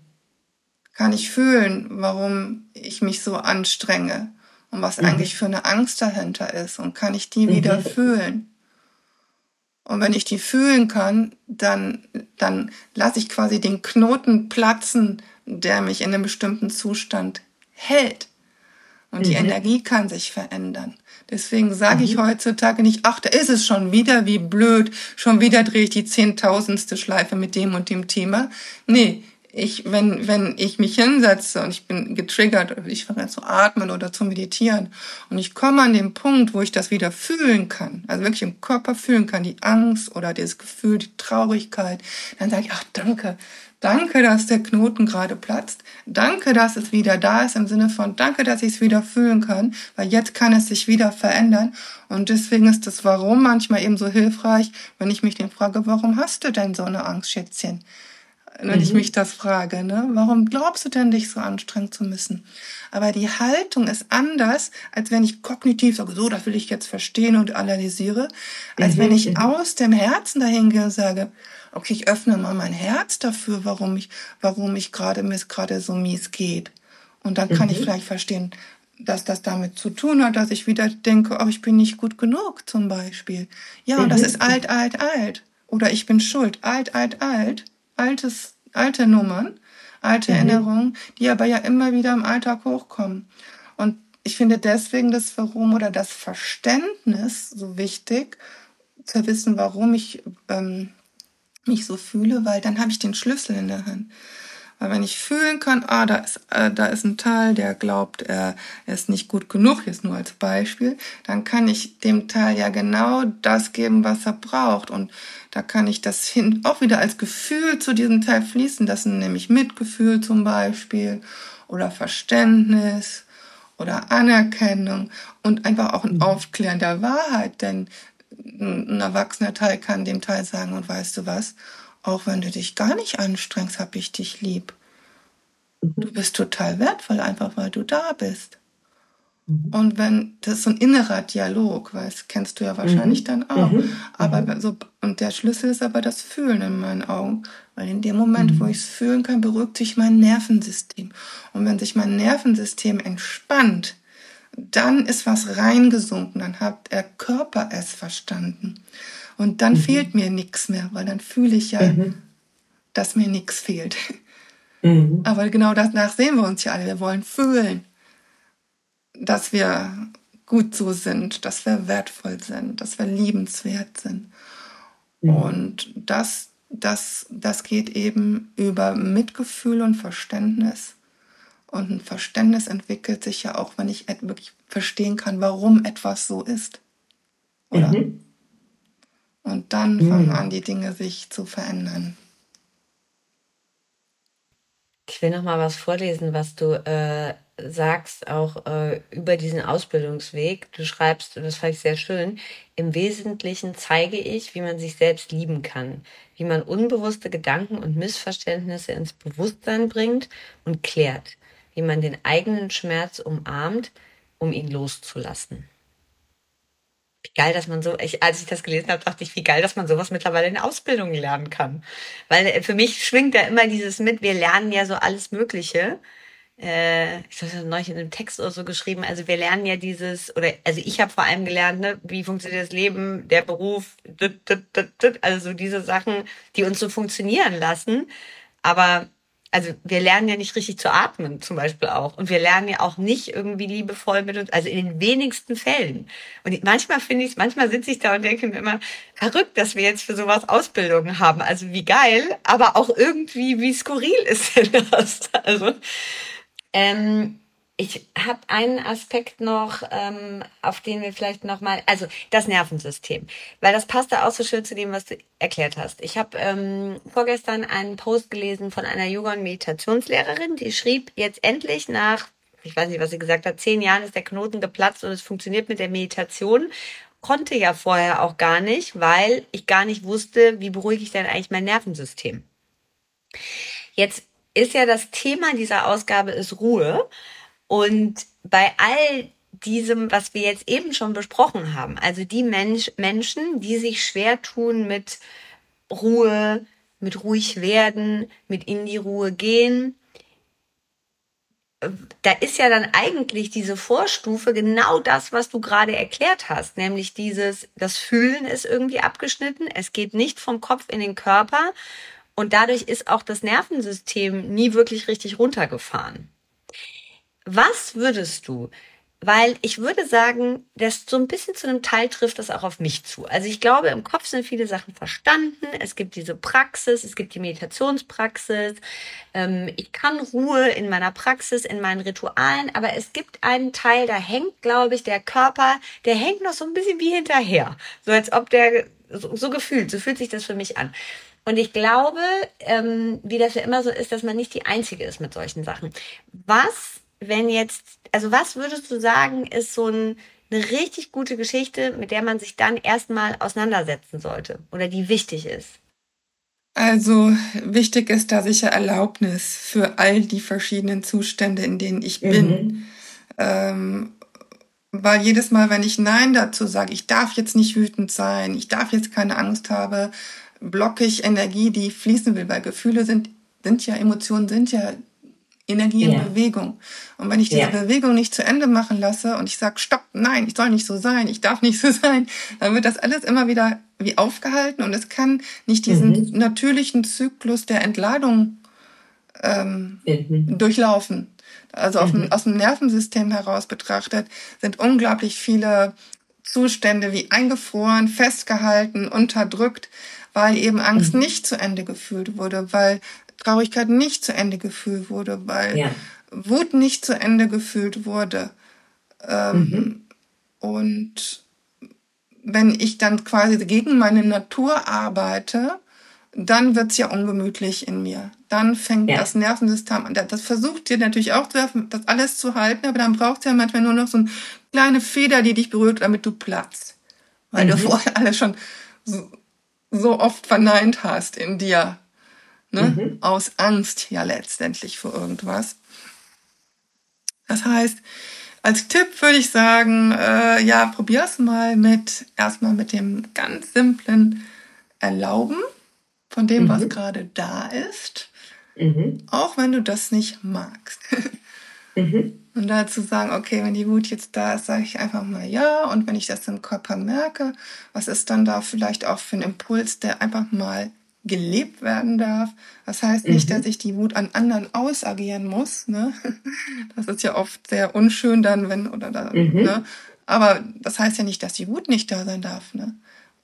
[SPEAKER 1] Kann ich fühlen, warum ich mich so anstrenge und was mhm. eigentlich für eine Angst dahinter ist und kann ich die mhm. wieder fühlen? Und wenn ich die fühlen kann, dann, dann lasse ich quasi den Knoten platzen, der mich in einem bestimmten Zustand hält. Und die mhm. Energie kann sich verändern. Deswegen sage ich mhm. heutzutage nicht, ach, da ist es schon wieder, wie blöd, schon wieder drehe ich die zehntausendste Schleife mit dem und dem Thema. Nee, ich, wenn, wenn ich mich hinsetze und ich bin getriggert, ich fange an zu atmen oder zu meditieren und ich komme an den Punkt, wo ich das wieder fühlen kann, also wirklich im Körper fühlen kann, die Angst oder das Gefühl, die Traurigkeit, dann sage ich, ach danke, Danke, dass der Knoten gerade platzt. Danke, dass es wieder da ist im Sinne von danke, dass ich es wieder fühlen kann, weil jetzt kann es sich wieder verändern. Und deswegen ist das Warum manchmal eben so hilfreich, wenn ich mich den frage, warum hast du denn so eine Angst, Schätzchen? Wenn mhm. ich mich das frage, ne? Warum glaubst du denn, dich so anstrengen zu müssen? Aber die Haltung ist anders, als wenn ich kognitiv sage, so, das will ich jetzt verstehen und analysiere, als mhm. wenn ich aus dem Herzen dahin gehe und sage, okay, ich öffne mal mein Herz dafür, warum ich, warum ich gerade, mir es gerade so mies geht. Und dann kann mhm. ich vielleicht verstehen, dass das damit zu tun hat, dass ich wieder denke, oh, ich bin nicht gut genug, zum Beispiel. Ja, mhm. das ist alt, alt, alt. Oder ich bin schuld. Alt, alt, alt. Altes, alte Nummern, alte mhm. Erinnerungen, die aber ja immer wieder im Alltag hochkommen. Und ich finde deswegen das Warum oder das Verständnis so wichtig, zu wissen, warum ich ähm, mich so fühle, weil dann habe ich den Schlüssel in der Hand. Weil wenn ich fühlen kann, ah, da ist, äh, da ist ein Teil, der glaubt, er, er ist nicht gut genug, jetzt nur als Beispiel, dann kann ich dem Teil ja genau das geben, was er braucht. Und da kann ich das hin, auch wieder als Gefühl zu diesem Teil fließen. Das sind nämlich Mitgefühl zum Beispiel oder Verständnis oder Anerkennung und einfach auch ein mhm. Aufklären der Wahrheit. Denn ein erwachsener Teil kann dem Teil sagen, und weißt du was, auch wenn du dich gar nicht anstrengst, hab ich dich lieb. Du bist total wertvoll, einfach weil du da bist. Mhm. Und wenn, das ist so ein innerer Dialog, weißt, kennst du ja wahrscheinlich mhm. dann auch. Mhm. Aber mhm. so, und der Schlüssel ist aber das Fühlen in meinen Augen. Weil in dem Moment, wo mhm. ich es fühlen kann, beruhigt sich mein Nervensystem. Und wenn sich mein Nervensystem entspannt, dann ist was reingesunken, dann hat der Körper es verstanden. Und dann mhm. fehlt mir nichts mehr, weil dann fühle ich ja, mhm. dass mir nichts fehlt. Mhm. Aber genau danach sehen wir uns ja alle. Wir wollen fühlen, dass wir gut so sind, dass wir wertvoll sind, dass wir liebenswert sind. Mhm. Und das, das, das geht eben über Mitgefühl und Verständnis und ein Verständnis entwickelt sich ja auch, wenn ich wirklich verstehen kann, warum etwas so ist. Oder? Mhm. Und dann mhm. fangen an, die Dinge sich zu verändern.
[SPEAKER 2] Ich will noch mal was vorlesen, was du äh, sagst, auch äh, über diesen Ausbildungsweg. Du schreibst, und das fand ich sehr schön, im Wesentlichen zeige ich, wie man sich selbst lieben kann, wie man unbewusste Gedanken und Missverständnisse ins Bewusstsein bringt und klärt wie man den eigenen Schmerz umarmt, um ihn loszulassen. Wie geil, dass man so, ich, als ich das gelesen habe, dachte ich, wie geil, dass man sowas mittlerweile in Ausbildungen lernen kann. Weil äh, für mich schwingt da immer dieses mit, wir lernen ja so alles Mögliche. Äh, ich habe das neulich in einem Text oder so geschrieben, also wir lernen ja dieses, oder also ich habe vor allem gelernt, ne, wie funktioniert das Leben, der Beruf, also so diese Sachen, die uns so funktionieren lassen. Aber also wir lernen ja nicht richtig zu atmen zum Beispiel auch. Und wir lernen ja auch nicht irgendwie liebevoll mit uns, also in den wenigsten Fällen. Und manchmal finde ich, manchmal sitze ich da und denke mir immer, verrückt, dass wir jetzt für sowas Ausbildungen haben. Also wie geil, aber auch irgendwie, wie skurril ist denn das? Also, ähm, ich habe einen Aspekt noch, ähm, auf den wir vielleicht noch mal, also das Nervensystem, weil das passt da auch so schön zu dem, was du erklärt hast. Ich habe ähm, vorgestern einen Post gelesen von einer Yoga- und Meditationslehrerin, die schrieb jetzt endlich nach, ich weiß nicht, was sie gesagt hat, zehn Jahren ist der Knoten geplatzt und es funktioniert mit der Meditation. Konnte ja vorher auch gar nicht, weil ich gar nicht wusste, wie beruhige ich denn eigentlich mein Nervensystem. Jetzt ist ja das Thema dieser Ausgabe ist Ruhe. Und bei all diesem, was wir jetzt eben schon besprochen haben, also die Mensch, Menschen, die sich schwer tun mit Ruhe, mit ruhig werden, mit in die Ruhe gehen, da ist ja dann eigentlich diese Vorstufe genau das, was du gerade erklärt hast, nämlich dieses, das Fühlen ist irgendwie abgeschnitten, es geht nicht vom Kopf in den Körper und dadurch ist auch das Nervensystem nie wirklich richtig runtergefahren. Was würdest du weil ich würde sagen, dass so ein bisschen zu einem Teil trifft das auch auf mich zu. Also ich glaube, im Kopf sind viele Sachen verstanden. Es gibt diese Praxis, es gibt die Meditationspraxis. Ähm, ich kann Ruhe in meiner Praxis, in meinen Ritualen, aber es gibt einen Teil, da hängt, glaube ich, der Körper, der hängt noch so ein bisschen wie hinterher. So als ob der, so, so gefühlt, so fühlt sich das für mich an. Und ich glaube, ähm, wie das ja immer so ist, dass man nicht die Einzige ist mit solchen Sachen. Was wenn jetzt, also was würdest du sagen, ist so ein, eine richtig gute Geschichte, mit der man sich dann erstmal auseinandersetzen sollte oder die wichtig ist?
[SPEAKER 1] Also wichtig ist da sicher Erlaubnis für all die verschiedenen Zustände, in denen ich mhm. bin. Ähm, weil jedes Mal, wenn ich Nein dazu sage, ich darf jetzt nicht wütend sein, ich darf jetzt keine Angst haben, blocke ich Energie, die fließen will, weil Gefühle sind, sind ja, Emotionen sind ja Energie in ja. Bewegung. Und wenn ich diese ja. Bewegung nicht zu Ende machen lasse und ich sage, stopp, nein, ich soll nicht so sein, ich darf nicht so sein, dann wird das alles immer wieder wie aufgehalten und es kann nicht diesen mhm. natürlichen Zyklus der Entladung ähm, mhm. durchlaufen. Also mhm. dem, aus dem Nervensystem heraus betrachtet sind unglaublich viele Zustände wie eingefroren, festgehalten, unterdrückt, weil eben Angst mhm. nicht zu Ende gefühlt wurde, weil Traurigkeit nicht zu Ende gefühlt wurde, weil ja. Wut nicht zu Ende gefühlt wurde. Ähm, mhm. Und wenn ich dann quasi gegen meine Natur arbeite, dann wird's ja ungemütlich in mir. Dann fängt ja. das Nervensystem an. Das versucht dir natürlich auch, das alles zu halten, aber dann braucht es ja manchmal nur noch so eine kleine Feder, die dich berührt, damit du platzt. Weil mhm. du vorher alles schon so, so oft verneint hast in dir ne? Mhm. aus Angst ja letztendlich vor irgendwas. Das heißt, als Tipp würde ich sagen, äh, ja, probier's mal mit erstmal mit dem ganz simplen Erlauben von dem, mhm. was gerade da ist, mhm. auch wenn du das nicht magst. mhm. Und dazu sagen, okay, wenn die Wut jetzt da ist, sage ich einfach mal ja. Und wenn ich das im Körper merke, was ist dann da vielleicht auch für ein Impuls, der einfach mal gelebt werden darf. Das heißt nicht, mhm. dass ich die Wut an anderen ausagieren muss. Ne? Das ist ja oft sehr unschön dann, wenn oder da. Mhm. Ne? Aber das heißt ja nicht, dass die Wut nicht da sein darf. Ne?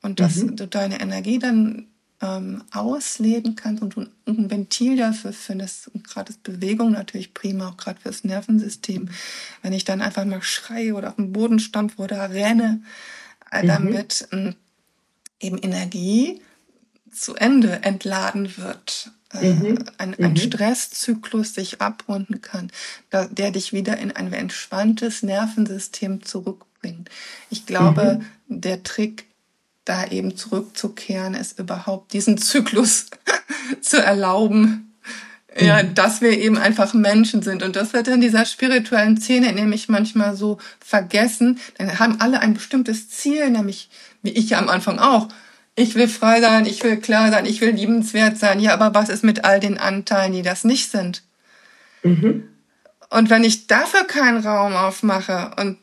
[SPEAKER 1] Und dass mhm. du deine Energie dann ähm, ausleben kannst und du ein Ventil dafür findest. Und gerade ist Bewegung natürlich prima, auch gerade fürs Nervensystem. Wenn ich dann einfach mal schreie oder auf dem Boden stampfe oder renne, äh, mhm. damit ähm, eben Energie zu Ende entladen wird, äh, mhm. ein, ein mhm. Stresszyklus sich abrunden kann, der dich wieder in ein entspanntes Nervensystem zurückbringt. Ich glaube, mhm. der Trick, da eben zurückzukehren, ist überhaupt diesen Zyklus zu erlauben. Ja, mhm. dass wir eben einfach Menschen sind. Und das wird in dieser spirituellen Szene nämlich manchmal so vergessen. Dann haben alle ein bestimmtes Ziel, nämlich, wie ich ja am Anfang auch, ich will frei sein, ich will klar sein, ich will liebenswert sein. Ja, aber was ist mit all den Anteilen, die das nicht sind? Mhm. Und wenn ich dafür keinen Raum aufmache und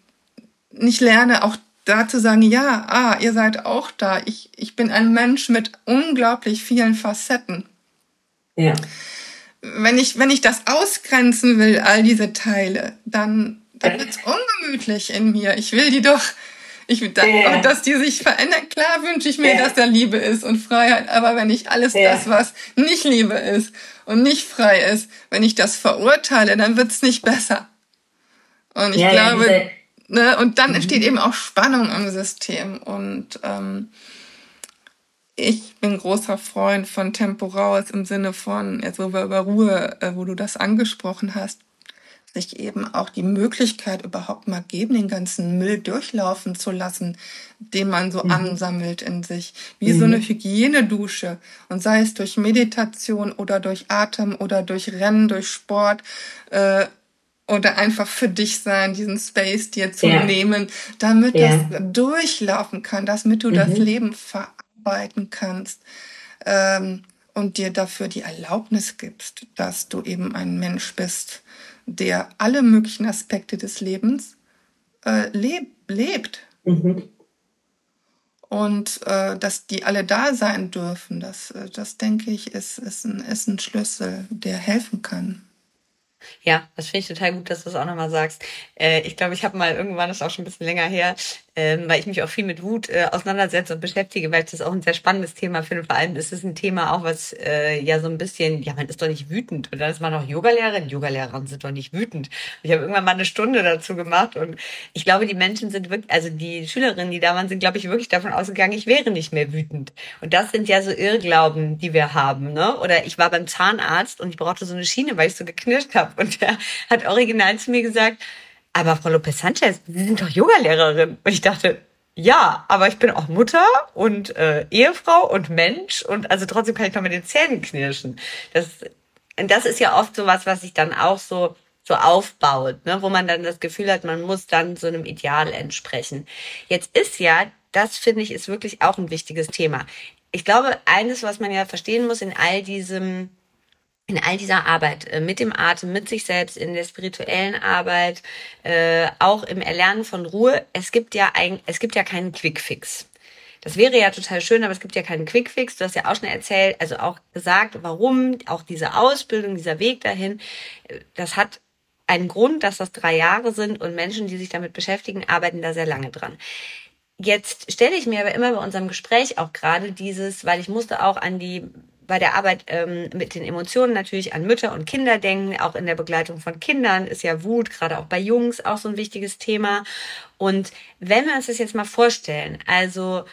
[SPEAKER 1] nicht lerne, auch da zu sagen, ja, ah, ihr seid auch da. Ich, ich bin ein Mensch mit unglaublich vielen Facetten. Ja. Wenn ich, wenn ich das ausgrenzen will, all diese Teile, dann, dann wird's ungemütlich in mir. Ich will die doch, ich, da, yeah. dass die sich verändern, klar wünsche ich mir, yeah. dass da Liebe ist und Freiheit. Aber wenn ich alles yeah. das, was nicht Liebe ist und nicht frei ist, wenn ich das verurteile, dann wird's nicht besser. Und ich glaube, ne, und dann mhm. entsteht eben auch Spannung im System. Und ähm, ich bin großer Freund von Tempo raus im Sinne von, jetzt wo wir über Ruhe, äh, wo du das angesprochen hast, sich eben auch die Möglichkeit überhaupt mal geben, den ganzen Müll durchlaufen zu lassen, den man so mhm. ansammelt in sich. Wie mhm. so eine Hygienedusche. Und sei es durch Meditation oder durch Atem oder durch Rennen, durch Sport, äh, oder einfach für dich sein, diesen Space dir zu ja. nehmen, damit ja. das durchlaufen kann, damit du mhm. das Leben verarbeiten kannst ähm, und dir dafür die Erlaubnis gibst, dass du eben ein Mensch bist, der alle möglichen Aspekte des Lebens äh, leb lebt. Mhm. Und äh, dass die alle da sein dürfen, das, äh, das denke ich, ist, ist, ein, ist ein Schlüssel, der helfen kann.
[SPEAKER 2] Ja, das finde ich total gut, dass du das auch nochmal sagst. Äh, ich glaube, ich habe mal irgendwann, das ist auch schon ein bisschen länger her, ähm, weil ich mich auch viel mit Wut äh, auseinandersetze und beschäftige, weil ich das auch ein sehr spannendes Thema finde. Vor allem ist es ein Thema auch, was äh, ja so ein bisschen, ja, man ist doch nicht wütend. Und dann ist man auch Yogalehrerin. Yogalehrerinnen sind doch nicht wütend. Ich habe irgendwann mal eine Stunde dazu gemacht und ich glaube, die Menschen sind wirklich, also die Schülerinnen, die da waren, sind, glaube ich, wirklich davon ausgegangen, ich wäre nicht mehr wütend. Und das sind ja so Irrglauben, die wir haben. Ne? Oder ich war beim Zahnarzt und ich brauchte so eine Schiene, weil ich so geknirscht habe. Und der hat original zu mir gesagt, aber Frau Lopez Sanchez, Sie sind doch Yogalehrerin. Und ich dachte, ja, aber ich bin auch Mutter und äh, Ehefrau und Mensch und also trotzdem kann ich noch mit den Zähnen knirschen. Das, das ist ja oft so was, was sich dann auch so so aufbaut, ne, wo man dann das Gefühl hat, man muss dann so einem Ideal entsprechen. Jetzt ist ja, das finde ich, ist wirklich auch ein wichtiges Thema. Ich glaube, eines, was man ja verstehen muss in all diesem in all dieser Arbeit äh, mit dem Atem, mit sich selbst, in der spirituellen Arbeit, äh, auch im Erlernen von Ruhe, es gibt ja ein, es gibt ja keinen Quickfix. Das wäre ja total schön, aber es gibt ja keinen Quickfix. Du hast ja auch schon erzählt, also auch gesagt, warum auch diese Ausbildung, dieser Weg dahin, äh, das hat einen Grund, dass das drei Jahre sind und Menschen, die sich damit beschäftigen, arbeiten da sehr lange dran. Jetzt stelle ich mir aber immer bei unserem Gespräch auch gerade dieses, weil ich musste auch an die bei der Arbeit ähm, mit den Emotionen natürlich an Mütter und Kinder denken. Auch in der Begleitung von Kindern ist ja Wut, gerade auch bei Jungs, auch so ein wichtiges Thema. Und wenn wir uns das jetzt mal vorstellen, also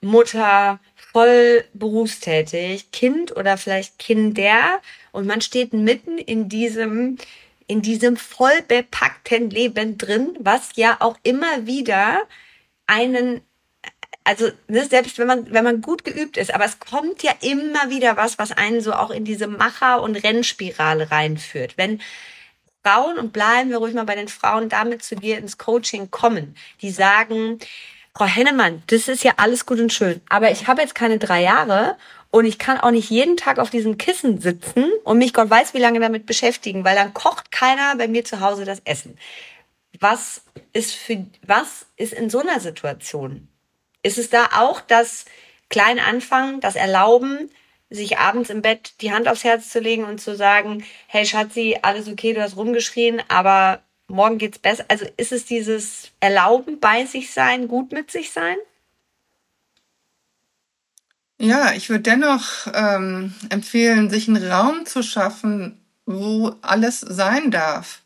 [SPEAKER 2] Mutter voll berufstätig, Kind oder vielleicht Kinder und man steht mitten in diesem in diesem voll bepackten Leben drin, was ja auch immer wieder einen also ne, selbst wenn man, wenn man gut geübt ist, aber es kommt ja immer wieder was, was einen so auch in diese Macher- und Rennspirale reinführt. Wenn Frauen, und bleiben wir ruhig mal bei den Frauen, damit zu dir ins Coaching kommen, die sagen, Frau Hennemann, das ist ja alles gut und schön, aber ich habe jetzt keine drei Jahre und ich kann auch nicht jeden Tag auf diesem Kissen sitzen und mich Gott weiß wie lange damit beschäftigen, weil dann kocht keiner bei mir zu Hause das Essen. Was ist für, was ist in so einer Situation ist es da auch das kleine Anfangen, das Erlauben, sich abends im Bett die Hand aufs Herz zu legen und zu sagen, hey Schatzi, alles okay, du hast rumgeschrien, aber morgen geht's besser. Also ist es dieses Erlauben bei sich sein, gut mit sich sein?
[SPEAKER 1] Ja, ich würde dennoch ähm, empfehlen, sich einen Raum zu schaffen, wo alles sein darf.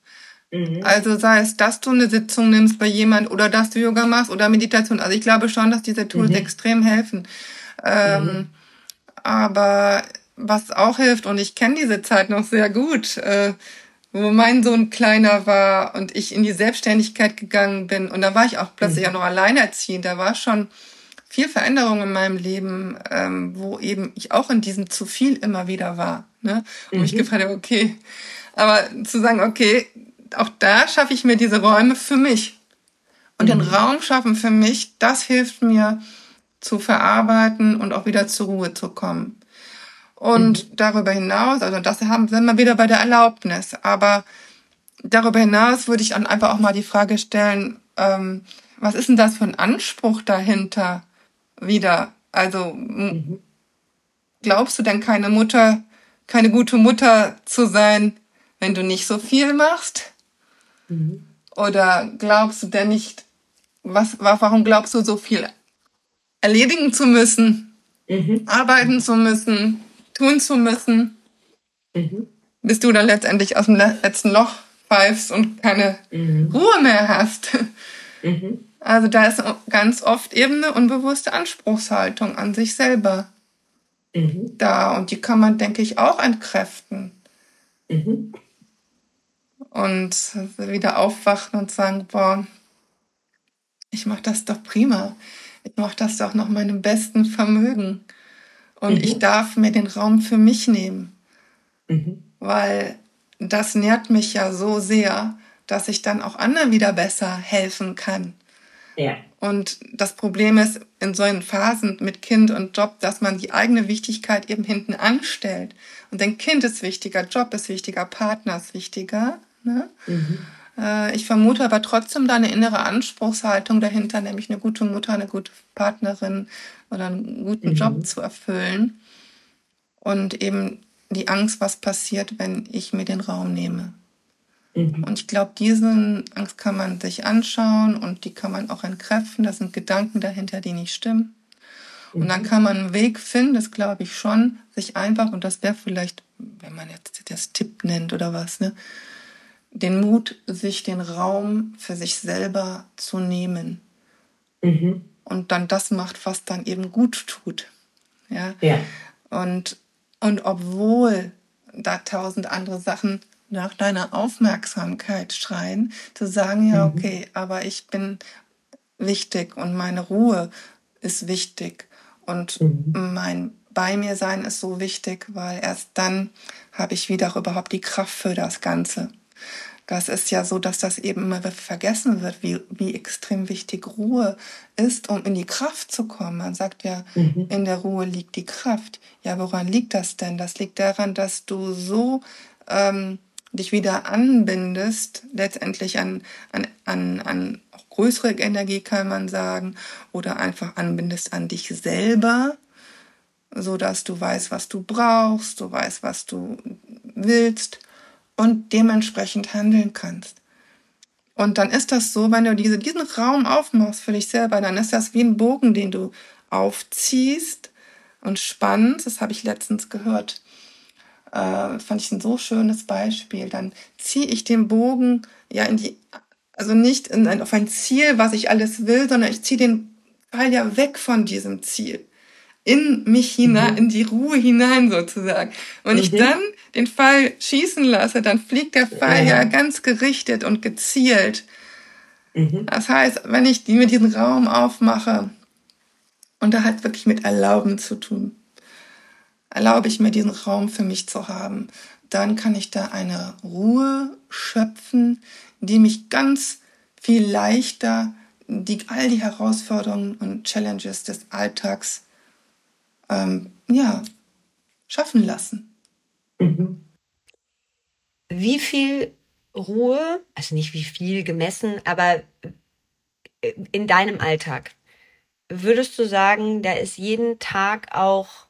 [SPEAKER 1] Mhm. Also sei es, dass du eine Sitzung nimmst bei jemand oder dass du Yoga machst oder Meditation. Also ich glaube schon, dass diese Tools mhm. extrem helfen. Ähm, mhm. Aber was auch hilft, und ich kenne diese Zeit noch sehr gut, äh, wo mein Sohn kleiner war und ich in die Selbstständigkeit gegangen bin. Und da war ich auch plötzlich mhm. auch noch alleinerziehend. Da war schon viel Veränderung in meinem Leben, ähm, wo eben ich auch in diesem zu viel immer wieder war. Ne? Und mhm. ich gefragt habe, okay, aber zu sagen, okay, auch da schaffe ich mir diese Räume für mich. Und mhm. den Raum schaffen für mich, das hilft mir zu verarbeiten und auch wieder zur Ruhe zu kommen. Und mhm. darüber hinaus, also das haben, sind wir wieder bei der Erlaubnis. Aber darüber hinaus würde ich dann einfach auch mal die Frage stellen, ähm, was ist denn das für ein Anspruch dahinter wieder? Also mhm. glaubst du denn keine Mutter, keine gute Mutter zu sein, wenn du nicht so viel machst? Mhm. Oder glaubst du denn nicht, was, warum glaubst du so viel erledigen zu müssen, mhm. arbeiten zu müssen, tun zu müssen, mhm. bis du dann letztendlich aus dem letzten Loch pfeifst und keine mhm. Ruhe mehr hast. Mhm. Also da ist ganz oft eben eine unbewusste Anspruchshaltung an sich selber mhm. da und die kann man, denke ich, auch entkräften. Und wieder aufwachen und sagen, boah, ich mache das doch prima. Ich mache das doch nach meinem besten Vermögen. Und mhm. ich darf mir den Raum für mich nehmen. Mhm. Weil das nährt mich ja so sehr, dass ich dann auch anderen wieder besser helfen kann. Ja. Und das Problem ist in solchen Phasen mit Kind und Job, dass man die eigene Wichtigkeit eben hinten anstellt und denkt, Kind ist wichtiger, Job ist wichtiger, Partner ist wichtiger. Ne? Mhm. Äh, ich vermute aber trotzdem da eine innere Anspruchshaltung dahinter, nämlich eine gute Mutter, eine gute Partnerin oder einen guten mhm. Job zu erfüllen. Und eben die Angst, was passiert, wenn ich mir den Raum nehme. Mhm. Und ich glaube, diese Angst kann man sich anschauen und die kann man auch entkräften. Da sind Gedanken dahinter, die nicht stimmen. Und dann mhm. kann man einen Weg finden, das glaube ich schon, sich einfach, und das wäre vielleicht, wenn man jetzt das Tipp nennt oder was, ne, den Mut, sich den Raum für sich selber zu nehmen. Mhm. Und dann das macht, was dann eben gut tut. Ja. ja. Und, und obwohl da tausend andere Sachen nach deiner Aufmerksamkeit schreien, zu sagen, ja, mhm. okay, aber ich bin wichtig und meine Ruhe ist wichtig und mhm. mein bei mir sein ist so wichtig, weil erst dann habe ich wieder überhaupt die Kraft für das Ganze. Das ist ja so, dass das eben immer vergessen wird, wie, wie extrem wichtig Ruhe ist, um in die Kraft zu kommen. Man sagt ja, mhm. in der Ruhe liegt die Kraft. Ja, woran liegt das denn? Das liegt daran, dass du so ähm, dich wieder anbindest, letztendlich an, an, an, an größere Energie kann man sagen, oder einfach anbindest an dich selber, so dass du weißt, was du brauchst, du weißt, was du willst und dementsprechend handeln kannst. Und dann ist das so, wenn du diese, diesen Raum aufmachst für dich selber, dann ist das wie ein Bogen, den du aufziehst und spannst. Das habe ich letztens gehört äh, fand ich ein so schönes Beispiel. Dann ziehe ich den Bogen ja in die, also nicht in ein, auf ein Ziel, was ich alles will, sondern ich ziehe den Pfeil ja weg von diesem Ziel. In mich hinein, mhm. in die Ruhe hinein sozusagen. Wenn mhm. ich dann den Pfeil schießen lasse, dann fliegt der Pfeil ja, ja ganz gerichtet und gezielt. Mhm. Das heißt, wenn ich die mit diesem Raum aufmache, und da hat wirklich mit Erlauben zu tun erlaube ich mir diesen Raum für mich zu haben, dann kann ich da eine Ruhe schöpfen, die mich ganz viel leichter die, all die Herausforderungen und Challenges des Alltags ähm, ja, schaffen lassen.
[SPEAKER 2] Mhm. Wie viel Ruhe, also nicht wie viel gemessen, aber in deinem Alltag, würdest du sagen, da ist jeden Tag auch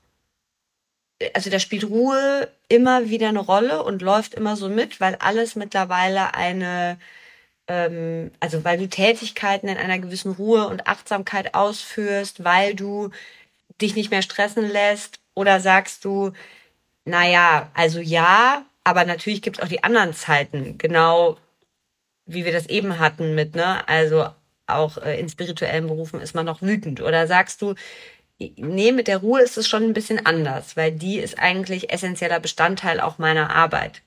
[SPEAKER 2] also da spielt Ruhe immer wieder eine Rolle und läuft immer so mit, weil alles mittlerweile eine, ähm, also weil du Tätigkeiten in einer gewissen Ruhe und Achtsamkeit ausführst, weil du dich nicht mehr stressen lässt? Oder sagst du, naja, also ja, aber natürlich gibt es auch die anderen Zeiten, genau wie wir das eben hatten mit, ne, also auch äh, in spirituellen Berufen ist man noch wütend. Oder sagst du, nee, mit der Ruhe ist es schon ein bisschen anders, weil die ist eigentlich essentieller Bestandteil auch meiner Arbeit.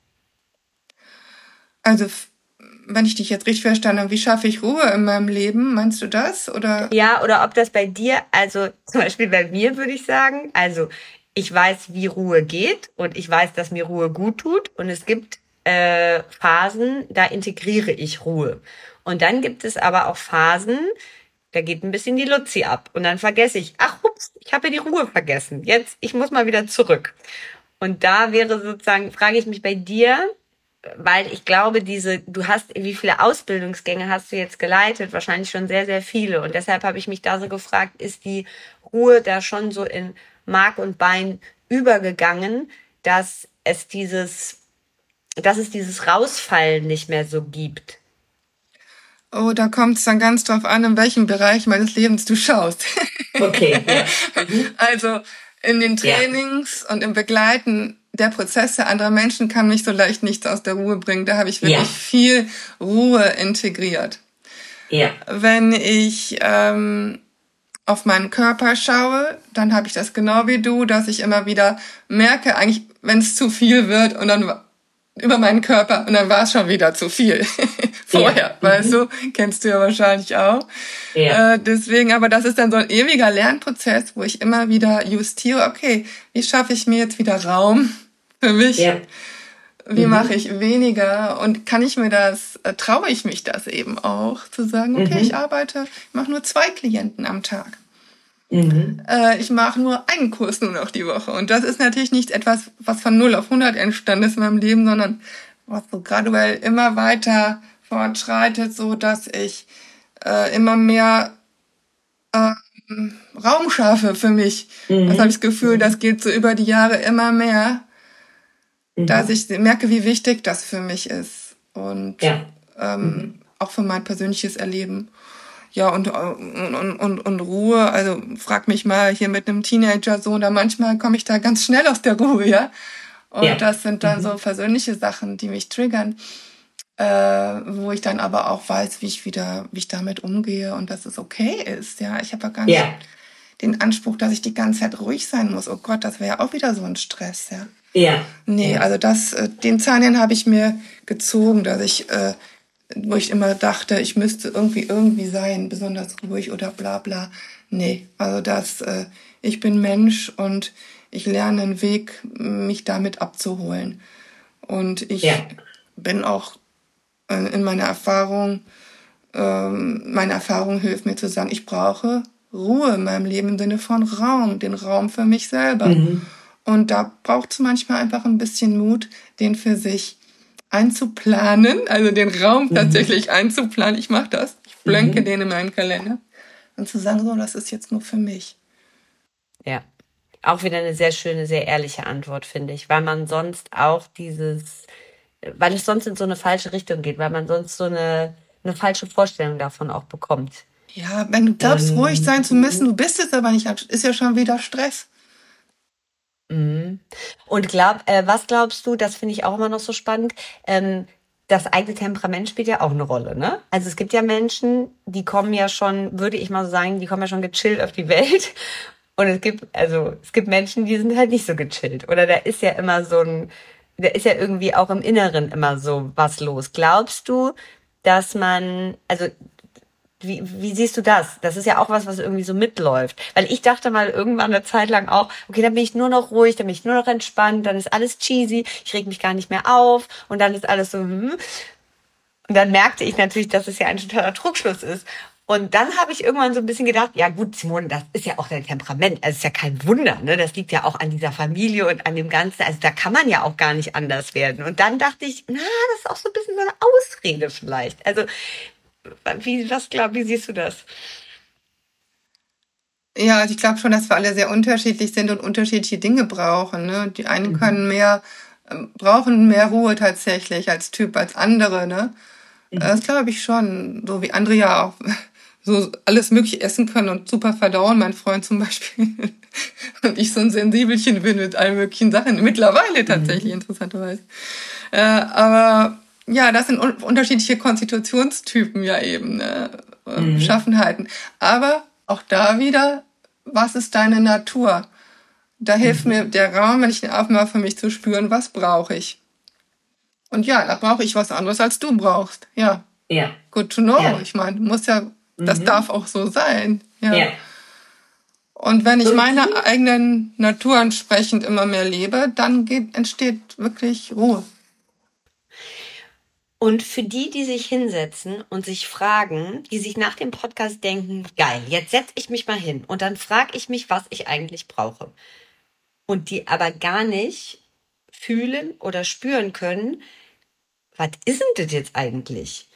[SPEAKER 1] Also, wenn ich dich jetzt richtig verstanden habe, wie schaffe ich Ruhe in meinem Leben? Meinst du das? Oder?
[SPEAKER 2] Ja, oder ob das bei dir, also zum Beispiel bei mir würde ich sagen, also ich weiß, wie Ruhe geht und ich weiß, dass mir Ruhe gut tut und es gibt äh, Phasen, da integriere ich Ruhe. Und dann gibt es aber auch Phasen, da geht ein bisschen die Luzi ab. Und dann vergesse ich, ach, ups, ich habe ja die Ruhe vergessen. Jetzt, ich muss mal wieder zurück. Und da wäre sozusagen, frage ich mich bei dir, weil ich glaube, diese, du hast, wie viele Ausbildungsgänge hast du jetzt geleitet? Wahrscheinlich schon sehr, sehr viele. Und deshalb habe ich mich da so gefragt, ist die Ruhe da schon so in Mark und Bein übergegangen, dass es dieses, dass es dieses Rausfallen nicht mehr so gibt?
[SPEAKER 1] Oh, da kommt es dann ganz drauf an, in welchem Bereich meines Lebens du schaust. Okay. Ja. Also in den Trainings ja. und im Begleiten der Prozesse anderer Menschen kann mich so leicht nichts aus der Ruhe bringen. Da habe ich wirklich ja. viel Ruhe integriert. Ja. Wenn ich ähm, auf meinen Körper schaue, dann habe ich das genau wie du, dass ich immer wieder merke, eigentlich, wenn es zu viel wird und dann über meinen Körper und dann war es schon wieder zu viel vorher, ja. weißt mhm. du, kennst du ja wahrscheinlich auch. Ja. Äh, deswegen, aber das ist dann so ein ewiger Lernprozess, wo ich immer wieder justiere, okay, wie schaffe ich mir jetzt wieder Raum für mich? Ja. Wie mhm. mache ich weniger und kann ich mir das, äh, traue ich mich das eben auch, zu sagen, okay, mhm. ich arbeite, ich mache nur zwei Klienten am Tag. Mhm. Äh, ich mache nur einen Kurs nur noch die Woche. Und das ist natürlich nicht etwas, was von 0 auf 100 entstanden ist in meinem Leben, sondern was so graduell immer weiter fortschreitet, so dass ich äh, immer mehr äh, Raum schaffe für mich. Mhm. Das habe ich das Gefühl, das geht so über die Jahre immer mehr, mhm. dass ich merke, wie wichtig das für mich ist. Und ja. ähm, mhm. auch für mein persönliches Erleben. Ja, und, und, und, und Ruhe, also frag mich mal hier mit einem Teenager-Sohn, da manchmal komme ich da ganz schnell aus der Ruhe, ja. Und ja. das sind dann mhm. so persönliche Sachen, die mich triggern, äh, wo ich dann aber auch weiß, wie ich wieder, wie ich damit umgehe und dass es okay ist, ja. Ich habe ja gar nicht ja. den Anspruch, dass ich die ganze Zeit ruhig sein muss. Oh Gott, das wäre ja auch wieder so ein Stress, ja. Ja. Nee, also das, äh, den Zahn habe ich mir gezogen, dass ich äh, wo ich immer dachte, ich müsste irgendwie irgendwie sein, besonders ruhig oder bla bla. Nee, also das, äh, ich bin Mensch und ich lerne einen Weg, mich damit abzuholen. Und ich ja. bin auch äh, in meiner Erfahrung, ähm, meine Erfahrung hilft mir zu sagen, ich brauche Ruhe in meinem Leben im Sinne von Raum, den Raum für mich selber. Mhm. Und da braucht es manchmal einfach ein bisschen Mut, den für sich einzuplanen, also den Raum mhm. tatsächlich einzuplanen. Ich mache das. Ich blanke mhm. den in meinen Kalender. Und zu sagen, so, das ist jetzt nur für mich.
[SPEAKER 2] Ja. Auch wieder eine sehr schöne, sehr ehrliche Antwort, finde ich, weil man sonst auch dieses, weil es sonst in so eine falsche Richtung geht, weil man sonst so eine, eine falsche Vorstellung davon auch bekommt.
[SPEAKER 1] Ja, wenn du glaubst, ähm, ruhig sein zu müssen, du bist es aber nicht, ist ja schon wieder Stress.
[SPEAKER 2] Mhm. Und glaub, äh, was glaubst du, das finde ich auch immer noch so spannend, ähm, das eigene Temperament spielt ja auch eine Rolle, ne? Also es gibt ja Menschen, die kommen ja schon, würde ich mal so sagen, die kommen ja schon gechillt auf die Welt. Und es gibt, also es gibt Menschen, die sind halt nicht so gechillt. Oder da ist ja immer so ein, da ist ja irgendwie auch im Inneren immer so was los. Glaubst du, dass man, also wie, wie siehst du das? Das ist ja auch was, was irgendwie so mitläuft. Weil ich dachte mal irgendwann eine Zeit lang auch, okay, dann bin ich nur noch ruhig, dann bin ich nur noch entspannt, dann ist alles cheesy, ich reg mich gar nicht mehr auf und dann ist alles so, hm. Und dann merkte ich natürlich, dass es ja ein totaler Trugschluss ist. Und dann habe ich irgendwann so ein bisschen gedacht, ja gut, Simone, das ist ja auch dein Temperament. Also ist ja kein Wunder, ne? Das liegt ja auch an dieser Familie und an dem Ganzen. Also da kann man ja auch gar nicht anders werden. Und dann dachte ich, na, das ist auch so ein bisschen so eine Ausrede vielleicht. Also wie, was glaub, wie siehst du das?
[SPEAKER 1] Ja, also ich glaube schon, dass wir alle sehr unterschiedlich sind und unterschiedliche Dinge brauchen. Ne? Die einen mhm. können mehr, ähm, brauchen mehr Ruhe tatsächlich als Typ als andere. Ne? Mhm. Das glaube ich schon. So wie andere ja auch so alles mögliche essen können und super verdauen. Mein Freund zum Beispiel. und ich so ein Sensibelchen bin mit allen möglichen Sachen. Mittlerweile tatsächlich, mhm. interessanterweise. Äh, aber ja, das sind un unterschiedliche Konstitutionstypen ja eben, ne? Mhm. Beschaffenheiten. Aber auch da wieder, was ist deine Natur? Da hilft mhm. mir der Raum, wenn ich ihn aufmache, für mich zu spüren, was brauche ich. Und ja, da brauche ich was anderes, als du brauchst. Ja. Ja. Good to know. Ja. Ich meine, muss ja, das mhm. darf auch so sein. Ja. ja. Und wenn ich meiner eigenen Natur entsprechend immer mehr lebe, dann geht, entsteht wirklich Ruhe.
[SPEAKER 2] Und für die, die sich hinsetzen und sich fragen, die sich nach dem Podcast denken, geil, jetzt setze ich mich mal hin und dann frage ich mich, was ich eigentlich brauche. Und die aber gar nicht fühlen oder spüren können, was ist denn das jetzt eigentlich?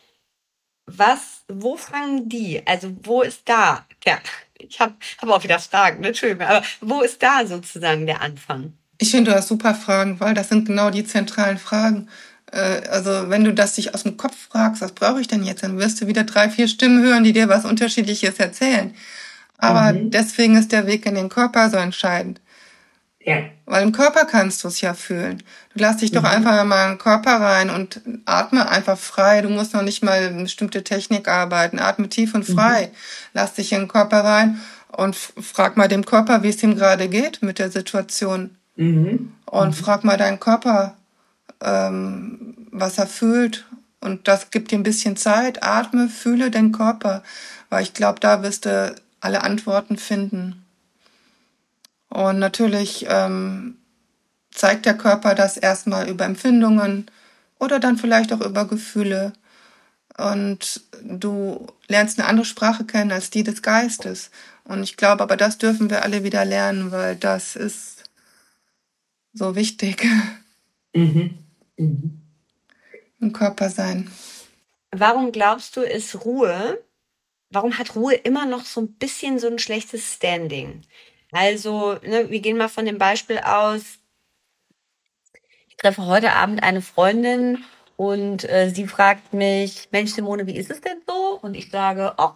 [SPEAKER 2] Was, wo fangen die? Also wo ist da? Ja, ich habe hab auch wieder Fragen, ne? Entschuldigung, aber wo ist da sozusagen der Anfang?
[SPEAKER 1] Ich finde, du hast super Fragen, weil das sind genau die zentralen Fragen. Äh, also wenn du das dich aus dem Kopf fragst, was brauche ich denn jetzt, dann wirst du wieder drei, vier Stimmen hören, die dir was Unterschiedliches erzählen. Aber mhm. deswegen ist der Weg in den Körper so entscheidend. Ja. Weil im Körper kannst du es ja fühlen. Du lass dich doch mhm. einfach mal in den Körper rein und atme einfach frei. Du musst noch nicht mal eine bestimmte Technik arbeiten. Atme tief und frei. Mhm. Lass dich in den Körper rein und frag mal dem Körper, wie es ihm gerade geht mit der Situation. Mhm. Und mhm. frag mal deinen Körper, ähm, was er fühlt. Und das gibt dir ein bisschen Zeit. Atme, fühle den Körper, weil ich glaube, da wirst du alle Antworten finden. Und natürlich ähm, zeigt der Körper das erstmal über Empfindungen oder dann vielleicht auch über Gefühle. Und du lernst eine andere Sprache kennen als die des Geistes. Und ich glaube, aber das dürfen wir alle wieder lernen, weil das ist so wichtig. Mhm. Mhm. Im Körper sein.
[SPEAKER 2] Warum glaubst du, ist Ruhe, warum hat Ruhe immer noch so ein bisschen so ein schlechtes Standing? Also, ne, wir gehen mal von dem Beispiel aus, ich treffe heute Abend eine Freundin und äh, sie fragt mich, Mensch Simone, wie ist es denn so? Und ich sage, ach,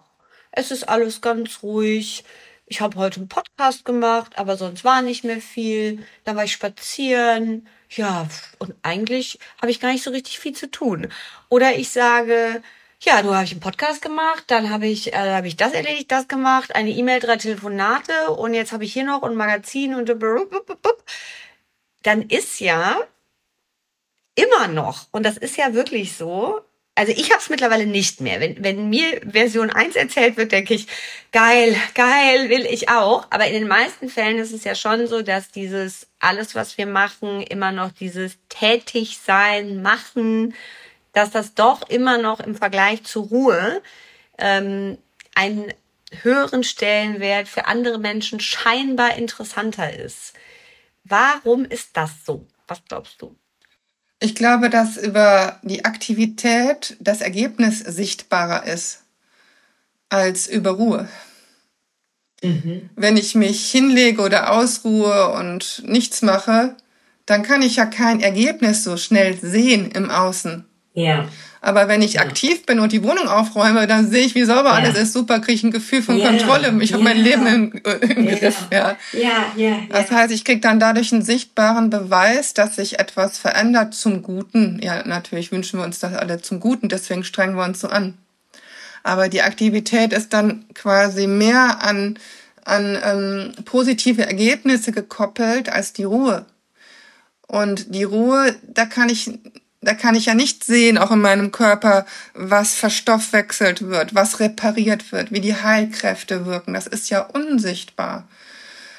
[SPEAKER 2] es ist alles ganz ruhig. Ich habe heute einen Podcast gemacht, aber sonst war nicht mehr viel. Dann war ich spazieren. Ja, und eigentlich habe ich gar nicht so richtig viel zu tun. Oder ich sage, ja, du habe ich einen Podcast gemacht, dann habe ich, äh, habe ich das erledigt, das gemacht, eine E-Mail, drei Telefonate und jetzt habe ich hier noch ein Magazin und dann ist ja immer noch, und das ist ja wirklich so, also ich habe es mittlerweile nicht mehr. Wenn, wenn mir Version 1 erzählt wird, denke ich, geil, geil, will ich auch. Aber in den meisten Fällen ist es ja schon so, dass dieses alles, was wir machen, immer noch dieses tätig sein, machen, dass das doch immer noch im Vergleich zur Ruhe ähm, einen höheren Stellenwert für andere Menschen scheinbar interessanter ist. Warum ist das so? Was glaubst du?
[SPEAKER 1] Ich glaube, dass über die Aktivität das Ergebnis sichtbarer ist als über Ruhe. Mhm. Wenn ich mich hinlege oder ausruhe und nichts mache, dann kann ich ja kein Ergebnis so schnell sehen im Außen. Ja. Aber wenn ich ja. aktiv bin und die Wohnung aufräume, dann sehe ich, wie sauber ja. alles ist. Super, kriege ich ein Gefühl von ja. Kontrolle. Ich habe mein Leben im, im Griff. Ja. Ja, ja, Das heißt, ich kriege dann dadurch einen sichtbaren Beweis, dass sich etwas verändert zum Guten. Ja, natürlich wünschen wir uns das alle zum Guten, deswegen strengen wir uns so an. Aber die Aktivität ist dann quasi mehr an, an ähm, positive Ergebnisse gekoppelt als die Ruhe. Und die Ruhe, da kann ich da kann ich ja nicht sehen, auch in meinem Körper, was verstoffwechselt wird, was repariert wird, wie die Heilkräfte wirken. Das ist ja unsichtbar.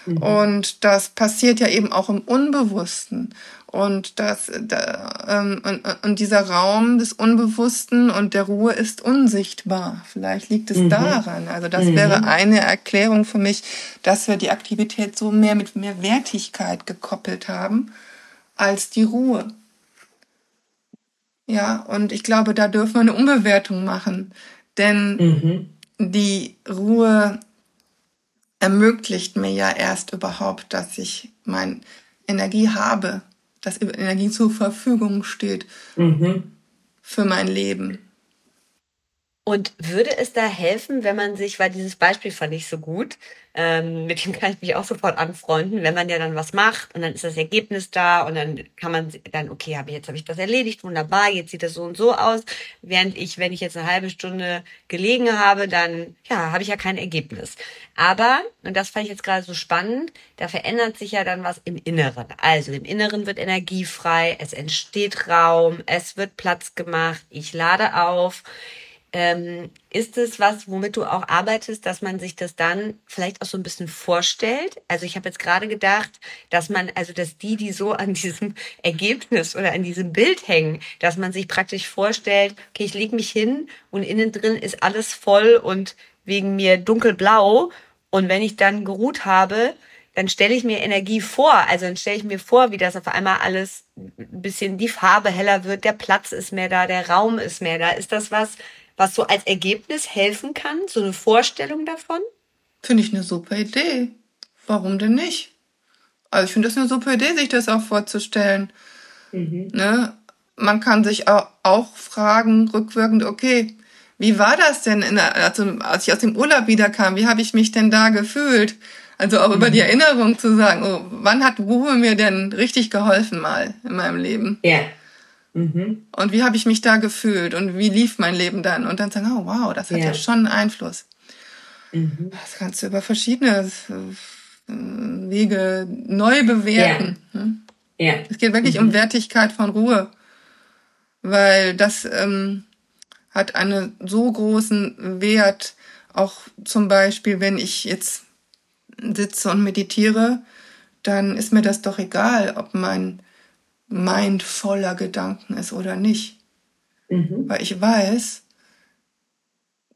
[SPEAKER 1] Mhm. Und das passiert ja eben auch im Unbewussten. Und, das, da, ähm, und, und, dieser Raum des Unbewussten und der Ruhe ist unsichtbar. Vielleicht liegt es mhm. daran. Also das mhm. wäre eine Erklärung für mich, dass wir die Aktivität so mehr mit mehr Wertigkeit gekoppelt haben als die Ruhe. Ja, und ich glaube, da dürfen wir eine Umbewertung machen. Denn mhm. die Ruhe ermöglicht mir ja erst überhaupt, dass ich mein Energie habe, dass Energie zur Verfügung steht mhm. für mein Leben.
[SPEAKER 2] Und würde es da helfen, wenn man sich, weil dieses Beispiel fand ich so gut, ähm, mit dem kann ich mich auch sofort anfreunden, wenn man ja dann was macht und dann ist das Ergebnis da und dann kann man dann, okay, hab, jetzt habe ich das erledigt, wunderbar, jetzt sieht das so und so aus. Während ich, wenn ich jetzt eine halbe Stunde gelegen habe, dann ja, habe ich ja kein Ergebnis. Aber, und das fand ich jetzt gerade so spannend, da verändert sich ja dann was im Inneren. Also im Inneren wird Energie frei, es entsteht Raum, es wird Platz gemacht, ich lade auf. Ähm, ist es was, womit du auch arbeitest, dass man sich das dann vielleicht auch so ein bisschen vorstellt? Also ich habe jetzt gerade gedacht, dass man, also dass die, die so an diesem Ergebnis oder an diesem Bild hängen, dass man sich praktisch vorstellt, okay, ich lege mich hin und innen drin ist alles voll und wegen mir dunkelblau. Und wenn ich dann geruht habe, dann stelle ich mir Energie vor. Also dann stelle ich mir vor, wie das auf einmal alles ein bisschen die Farbe heller wird, der Platz ist mehr da, der Raum ist mehr da. Ist das was, was so als Ergebnis helfen kann? So eine Vorstellung davon?
[SPEAKER 1] Finde ich eine super Idee. Warum denn nicht? Also ich finde das eine super Idee, sich das auch vorzustellen. Mhm. Ne? Man kann sich auch, auch fragen, rückwirkend, okay, wie war das denn, der, also, als ich aus dem Urlaub wiederkam? Wie habe ich mich denn da gefühlt? Also auch mhm. über die mhm. Erinnerung zu sagen, oh, wann hat Ruhe mir denn richtig geholfen mal in meinem Leben? Ja. Mhm. Und wie habe ich mich da gefühlt und wie lief mein Leben dann? Und dann sagen, oh wow, das hat ja, ja schon einen Einfluss. Mhm. Das kannst du über verschiedene äh, Wege neu bewerten. Ja. Hm? Ja. Es geht wirklich mhm. um Wertigkeit von Ruhe. Weil das ähm, hat einen so großen Wert, auch zum Beispiel, wenn ich jetzt sitze und meditiere, dann ist mir das doch egal, ob mein Mind voller Gedanken ist oder nicht. Mhm. Weil ich weiß,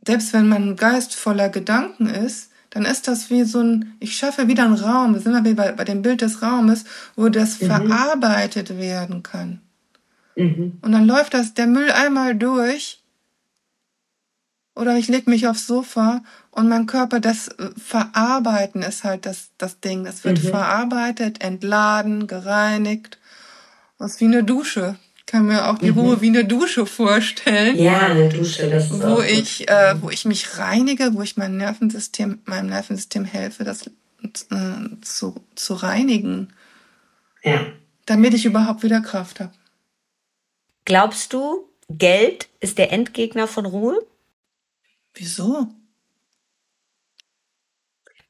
[SPEAKER 1] selbst wenn mein Geist voller Gedanken ist, dann ist das wie so ein, ich schaffe wieder einen Raum, sind wir bei, bei dem Bild des Raumes, wo das mhm. verarbeitet werden kann. Mhm. Und dann läuft das, der Müll einmal durch oder ich leg mich aufs Sofa und mein Körper, das äh, Verarbeiten ist halt das, das Ding. Das wird mhm. verarbeitet, entladen, gereinigt. Ist wie eine Dusche. Ich kann mir auch die mhm. Ruhe wie eine Dusche vorstellen. Ja, eine Dusche, das ist Wo ich, äh, wo ich mich reinige, wo ich mein Nervensystem, meinem Nervensystem helfe, das äh, zu, zu reinigen. Ja. Damit ich überhaupt wieder Kraft habe.
[SPEAKER 2] Glaubst du, Geld ist der Endgegner von Ruhe?
[SPEAKER 1] Wieso?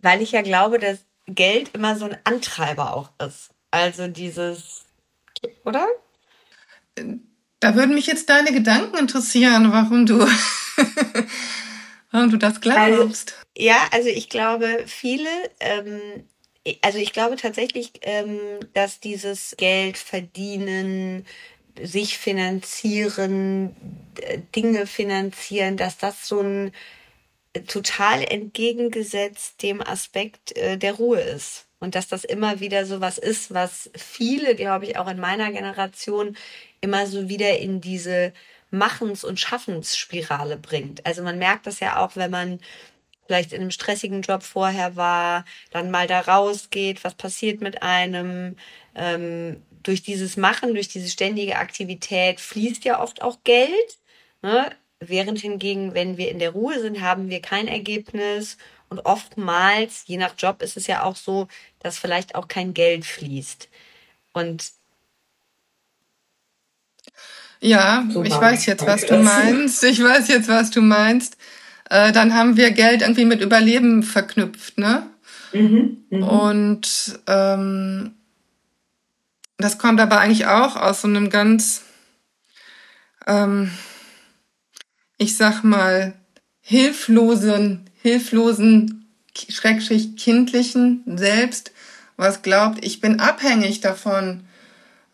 [SPEAKER 2] Weil ich ja glaube, dass Geld immer so ein Antreiber auch ist. Also dieses, oder?
[SPEAKER 1] Da würden mich jetzt deine Gedanken interessieren, warum du, warum du das glaubst.
[SPEAKER 2] Also, ja, also ich glaube, viele, ähm, also ich glaube tatsächlich, ähm, dass dieses Geld verdienen, sich finanzieren, Dinge finanzieren, dass das so ein total entgegengesetzt dem Aspekt äh, der Ruhe ist. Und dass das immer wieder so was ist, was viele, glaube ich, auch in meiner Generation immer so wieder in diese Machens- und Schaffensspirale bringt. Also man merkt das ja auch, wenn man vielleicht in einem stressigen Job vorher war, dann mal da rausgeht, was passiert mit einem. Ähm, durch dieses Machen, durch diese ständige Aktivität fließt ja oft auch Geld. Ne? Während hingegen, wenn wir in der Ruhe sind, haben wir kein Ergebnis. Und oftmals, je nach Job, ist es ja auch so, dass vielleicht auch kein Geld fließt. Und
[SPEAKER 1] ja, so ich weiß jetzt, was du meinst. Ich weiß jetzt, was du meinst. Äh, dann haben wir Geld irgendwie mit Überleben verknüpft, ne? Mhm, mh. Und ähm, das kommt aber eigentlich auch aus so einem ganz, ähm, ich sag mal, hilflosen, hilflosen, schrecklich kindlichen Selbst, was glaubt, ich bin abhängig davon,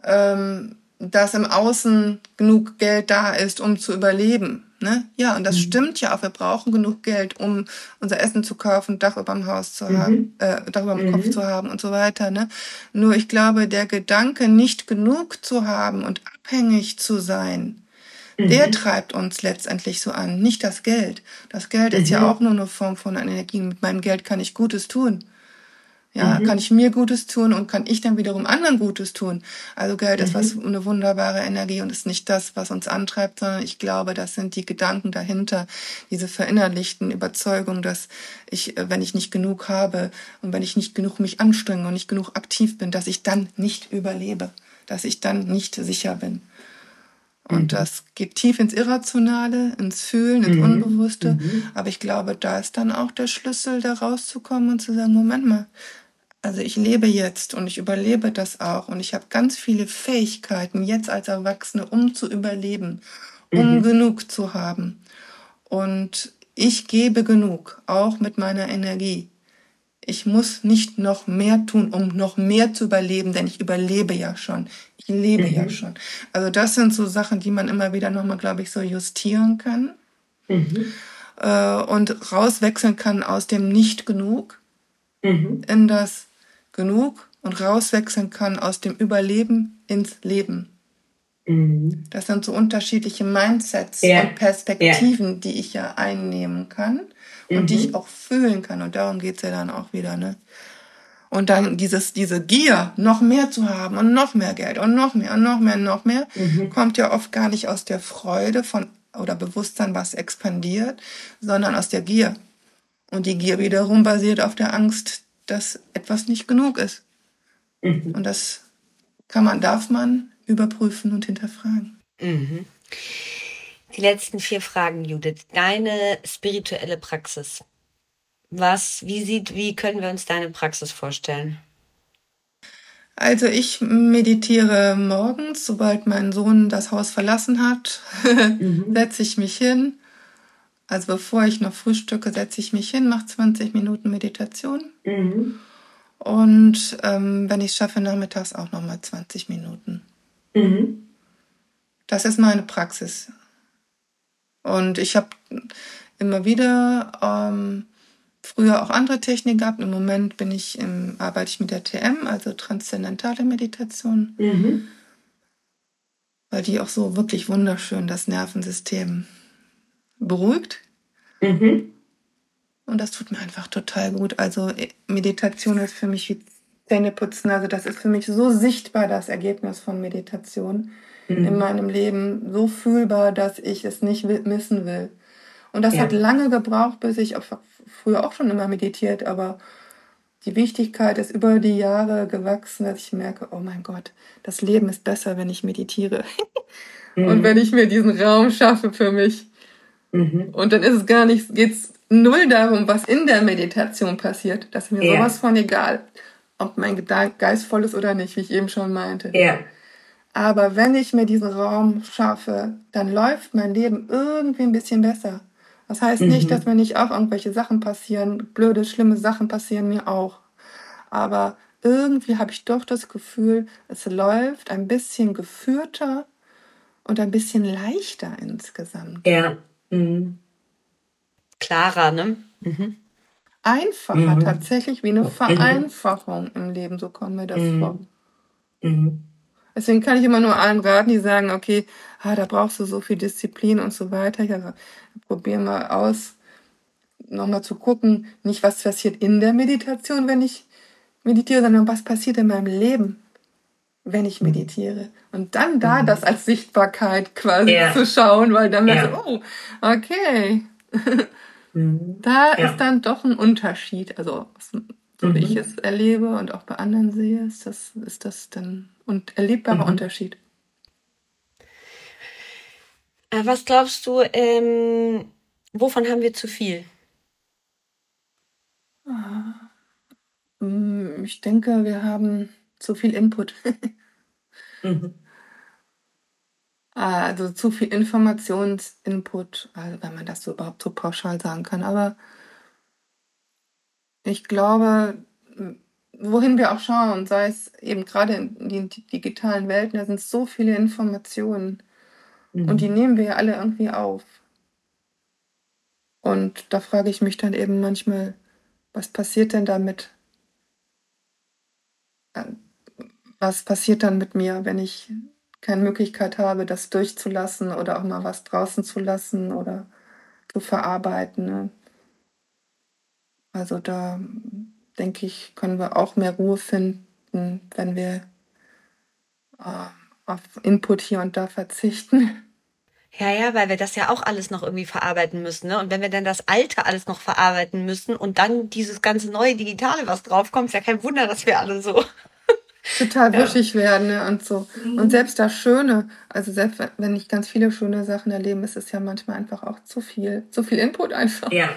[SPEAKER 1] ähm, dass im Außen genug Geld da ist, um zu überleben. Ne? Ja, und das mhm. stimmt ja auch. Wir brauchen genug Geld, um unser Essen zu kaufen, Dach über dem Haus zu mhm. haben, äh, Dach über dem mhm. Kopf zu haben und so weiter. Ne? Nur ich glaube, der Gedanke, nicht genug zu haben und abhängig zu sein, der mhm. treibt uns letztendlich so an, nicht das Geld. Das Geld ist ja mhm. auch nur eine Form von Energie. Mit meinem Geld kann ich Gutes tun. Ja, mhm. kann ich mir Gutes tun und kann ich dann wiederum anderen Gutes tun. Also Geld mhm. ist was mhm. eine wunderbare Energie und ist nicht das, was uns antreibt, sondern ich glaube, das sind die Gedanken dahinter, diese verinnerlichten Überzeugungen, dass ich, äh, wenn ich nicht genug habe und wenn ich nicht genug mich anstrenge und nicht genug aktiv bin, dass ich dann nicht überlebe, dass ich dann nicht sicher bin. Und mhm. das geht tief ins Irrationale, ins Fühlen, ins mhm. Unbewusste. Mhm. Aber ich glaube, da ist dann auch der Schlüssel, da rauszukommen und zu sagen, Moment mal, also ich lebe jetzt und ich überlebe das auch und ich habe ganz viele Fähigkeiten jetzt als Erwachsene, um zu überleben, um mhm. genug zu haben. Und ich gebe genug, auch mit meiner Energie. Ich muss nicht noch mehr tun, um noch mehr zu überleben, denn ich überlebe ja schon. Ich lebe mhm. ja schon. Also das sind so Sachen, die man immer wieder nochmal, glaube ich, so justieren kann. Mhm. Äh, und rauswechseln kann aus dem Nicht genug mhm. in das genug und rauswechseln kann aus dem Überleben ins Leben. Mhm. Das sind so unterschiedliche Mindsets ja. und Perspektiven, ja. die ich ja einnehmen kann und mhm. die ich auch fühlen kann. Und darum geht's ja dann auch wieder. Ne? Und dann dieses, diese Gier, noch mehr zu haben und noch mehr Geld und noch mehr und noch mehr und noch mehr, mhm. kommt ja oft gar nicht aus der Freude von oder Bewusstsein, was expandiert, sondern aus der Gier. Und die Gier wiederum basiert auf der Angst, dass etwas nicht genug ist. Mhm. Und das kann man, darf man überprüfen und hinterfragen.
[SPEAKER 2] Mhm. Die letzten vier Fragen, Judith. Deine spirituelle Praxis. Was, wie sieht, wie können wir uns deine Praxis vorstellen?
[SPEAKER 1] Also ich meditiere morgens, sobald mein Sohn das Haus verlassen hat, mhm. setze ich mich hin. Also bevor ich noch frühstücke, setze ich mich hin, mache 20 Minuten Meditation. Mhm. Und ähm, wenn ich es schaffe, nachmittags auch nochmal 20 Minuten. Mhm. Das ist meine Praxis. Und ich habe immer wieder ähm, früher auch andere Techniken gehabt. Im Moment bin ich im, arbeite ich mit der TM, also transzendentale Meditation, mhm. weil die auch so wirklich wunderschön das Nervensystem beruhigt. Mhm. Und das tut mir einfach total gut. Also äh, Meditation ist für mich wie Zähneputzen. Also das ist für mich so sichtbar das Ergebnis von Meditation mhm. in meinem Leben, so fühlbar, dass ich es nicht missen will. Und das ja. hat lange gebraucht, bis ich früher auch schon immer meditiert, aber die Wichtigkeit ist über die Jahre gewachsen, dass ich merke, oh mein Gott, das Leben ist besser, wenn ich meditiere. mhm. Und wenn ich mir diesen Raum schaffe für mich. Mhm. Und dann ist es gar nicht, geht's null darum, was in der Meditation passiert. Das ist mir ja. sowas von egal, ob mein Geist voll ist oder nicht, wie ich eben schon meinte. Ja. Aber wenn ich mir diesen Raum schaffe, dann läuft mein Leben irgendwie ein bisschen besser. Das heißt mhm. nicht, dass mir nicht auch irgendwelche Sachen passieren, blöde, schlimme Sachen passieren mir auch. Aber irgendwie habe ich doch das Gefühl, es läuft ein bisschen geführter und ein bisschen leichter insgesamt.
[SPEAKER 2] Ja. Mhm. Klarer, ne? Mhm.
[SPEAKER 1] Einfacher mhm. tatsächlich, wie eine mhm. Vereinfachung im Leben, so kommen mir das mhm. vor. Mhm. Deswegen kann ich immer nur allen raten, die sagen, okay, ah, da brauchst du so viel Disziplin und so weiter. Ich also, probier mal aus, nochmal zu gucken, nicht was passiert in der Meditation, wenn ich meditiere, sondern was passiert in meinem Leben, wenn ich meditiere. Und dann da mhm. das als Sichtbarkeit quasi ja. zu schauen, weil dann ja. so, oh, okay. mhm. Da ja. ist dann doch ein Unterschied. Also, so wie ich mhm. es erlebe und auch bei anderen sehe, ist das, ist das dann und erlebbarer mhm. Unterschied.
[SPEAKER 2] Äh, was glaubst du, ähm, wovon haben wir zu viel?
[SPEAKER 1] Ah, mm, ich denke, wir haben zu viel Input. mhm. Also zu viel Informationsinput, also wenn man das so überhaupt so pauschal sagen kann. Aber ich glaube, wohin wir auch schauen, sei es eben gerade in den digitalen Welten, da sind so viele Informationen mhm. und die nehmen wir ja alle irgendwie auf. Und da frage ich mich dann eben manchmal, was passiert denn damit? Äh, was passiert dann mit mir, wenn ich keine Möglichkeit habe, das durchzulassen oder auch mal was draußen zu lassen oder zu verarbeiten? Ne? Also da denke ich, können wir auch mehr Ruhe finden, wenn wir äh, auf Input hier und da verzichten.
[SPEAKER 2] Ja, ja, weil wir das ja auch alles noch irgendwie verarbeiten müssen. Ne? Und wenn wir dann das Alte alles noch verarbeiten müssen und dann dieses ganze neue Digitale, was draufkommt, ist ja kein Wunder, dass wir alle so
[SPEAKER 1] total wuschig ja. werden ne? und so. Mhm. Und selbst das Schöne, also selbst wenn ich ganz viele schöne Sachen erlebe, ist es ja manchmal einfach auch zu viel, zu viel Input einfach. Ja.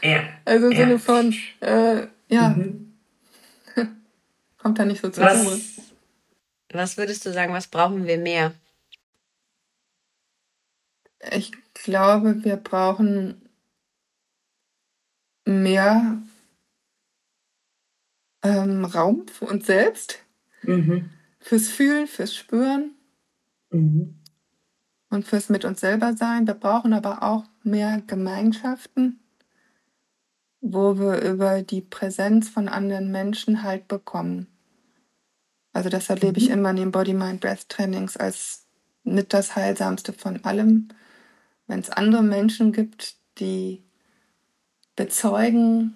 [SPEAKER 1] Ja. Also im ja. Sinne von, äh, ja. Mhm. Kommt da nicht so zur
[SPEAKER 2] was, Ruhe. Was würdest du sagen, was brauchen wir mehr?
[SPEAKER 1] Ich glaube, wir brauchen mehr ähm, Raum für uns selbst, mhm. fürs Fühlen, fürs Spüren mhm. und fürs Mit uns selber sein. Wir brauchen aber auch mehr Gemeinschaften wo wir über die Präsenz von anderen Menschen halt bekommen. Also das erlebe ich mhm. immer in den Body-Mind-Breath-Trainings als mit das Heilsamste von allem. Wenn es andere Menschen gibt, die bezeugen,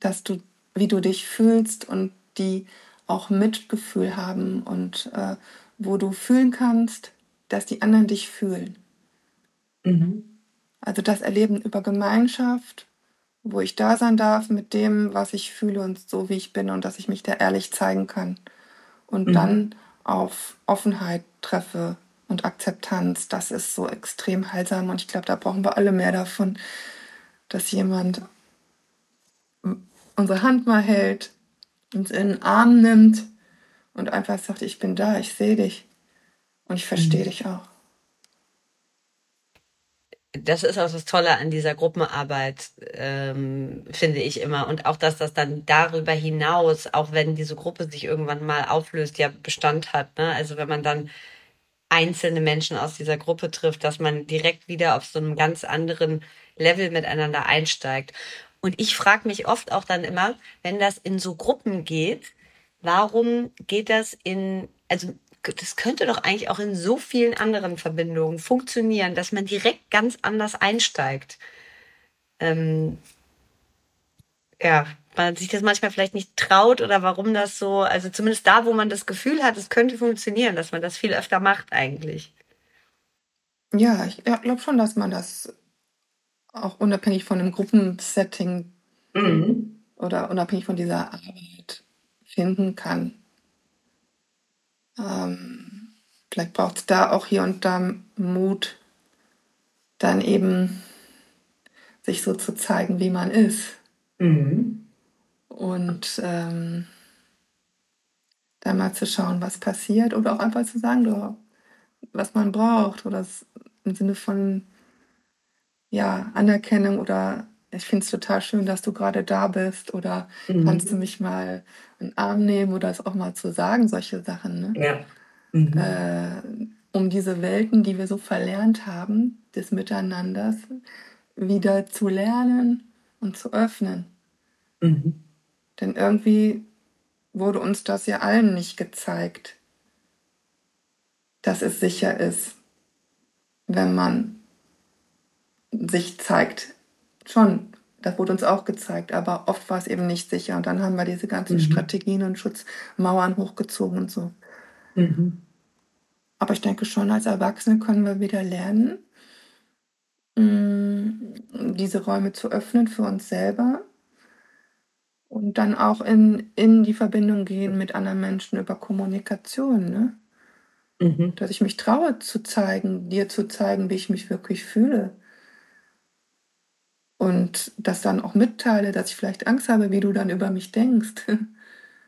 [SPEAKER 1] dass du, wie du dich fühlst und die auch Mitgefühl haben und äh, wo du fühlen kannst, dass die anderen dich fühlen. Mhm. Also das Erleben über Gemeinschaft wo ich da sein darf mit dem, was ich fühle und so wie ich bin und dass ich mich da ehrlich zeigen kann. Und mhm. dann auf Offenheit treffe und Akzeptanz, das ist so extrem heilsam und ich glaube, da brauchen wir alle mehr davon, dass jemand unsere Hand mal hält, uns in den Arm nimmt und einfach sagt, ich bin da, ich sehe dich und ich verstehe mhm. dich auch
[SPEAKER 2] das ist auch das Tolle an dieser Gruppenarbeit, ähm, finde ich immer. Und auch, dass das dann darüber hinaus, auch wenn diese Gruppe sich irgendwann mal auflöst, ja Bestand hat. Ne? Also wenn man dann einzelne Menschen aus dieser Gruppe trifft, dass man direkt wieder auf so einem ganz anderen Level miteinander einsteigt. Und ich frage mich oft auch dann immer, wenn das in so Gruppen geht, warum geht das in, also das könnte doch eigentlich auch in so vielen anderen Verbindungen funktionieren, dass man direkt ganz anders einsteigt. Ähm, ja, man sich das manchmal vielleicht nicht traut oder warum das so, also zumindest da, wo man das Gefühl hat, es könnte funktionieren, dass man das viel öfter macht eigentlich.
[SPEAKER 1] Ja, ich glaube schon, dass man das auch unabhängig von einem Gruppensetting mhm. oder unabhängig von dieser Arbeit finden kann. Ähm, vielleicht braucht es da auch hier und da Mut, dann eben sich so zu zeigen, wie man ist. Mhm. Und ähm, dann mal zu schauen, was passiert oder auch einfach zu sagen, was man braucht oder im Sinne von ja, Anerkennung oder ich finde es total schön, dass du gerade da bist oder mhm. kannst du mich mal in den Arm nehmen oder es auch mal zu sagen, solche Sachen. Ne? Ja. Mhm. Äh, um diese Welten, die wir so verlernt haben, des Miteinanders, wieder zu lernen und zu öffnen. Mhm. Denn irgendwie wurde uns das ja allen nicht gezeigt, dass es sicher ist, wenn man sich zeigt schon, das wurde uns auch gezeigt, aber oft war es eben nicht sicher. Und dann haben wir diese ganzen mhm. Strategien und Schutzmauern hochgezogen und so. Mhm. Aber ich denke schon, als Erwachsene können wir wieder lernen, mm, diese Räume zu öffnen für uns selber und dann auch in, in die Verbindung gehen mit anderen Menschen über Kommunikation. Ne? Mhm. Dass ich mich traue zu zeigen, dir zu zeigen, wie ich mich wirklich fühle und das dann auch mitteile, dass ich vielleicht Angst habe, wie du dann über mich denkst.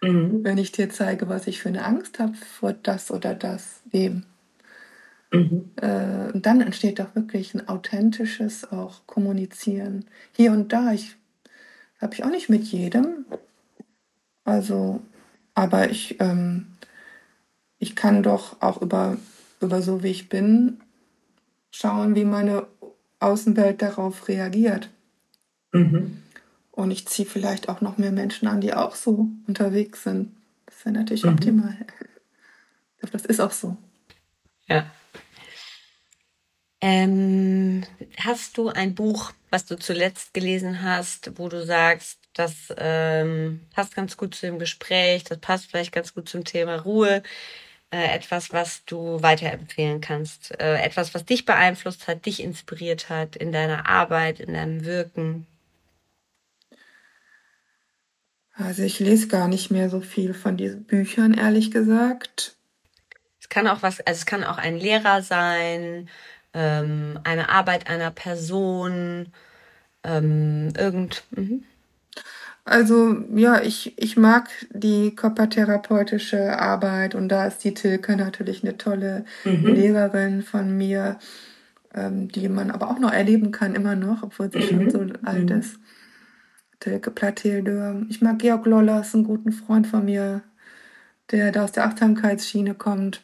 [SPEAKER 1] Mhm. Wenn ich dir zeige, was ich für eine Angst habe vor das oder das dem. Mhm. Äh, und dann entsteht doch wirklich ein authentisches auch Kommunizieren. Hier und da, ich habe ich auch nicht mit jedem. Also, aber ich, ähm, ich kann doch auch über, über so wie ich bin schauen, wie meine Außenwelt darauf reagiert. Mhm. Und ich ziehe vielleicht auch noch mehr Menschen an, die auch so unterwegs sind. Das wäre natürlich mhm. optimal. Ich glaube, das ist auch so.
[SPEAKER 2] Ja. Ähm, hast du ein Buch, was du zuletzt gelesen hast, wo du sagst, das ähm, passt ganz gut zu dem Gespräch, das passt vielleicht ganz gut zum Thema Ruhe, äh, etwas, was du weiterempfehlen kannst, äh, etwas, was dich beeinflusst hat, dich inspiriert hat in deiner Arbeit, in deinem Wirken?
[SPEAKER 1] Also ich lese gar nicht mehr so viel von diesen Büchern, ehrlich gesagt.
[SPEAKER 2] Es kann auch was, also es kann auch ein Lehrer sein, ähm, eine Arbeit einer Person, ähm, irgend. Mhm.
[SPEAKER 1] Also ja, ich, ich mag die körpertherapeutische Arbeit und da ist die Tilke natürlich eine tolle mhm. Lehrerin von mir, ähm, die man aber auch noch erleben kann, immer noch, obwohl sie mhm. schon so alt mhm. ist. Tilke Platilde. Ich mag Georg Lollers, einen guten Freund von mir, der da aus der Achtsamkeitsschiene kommt.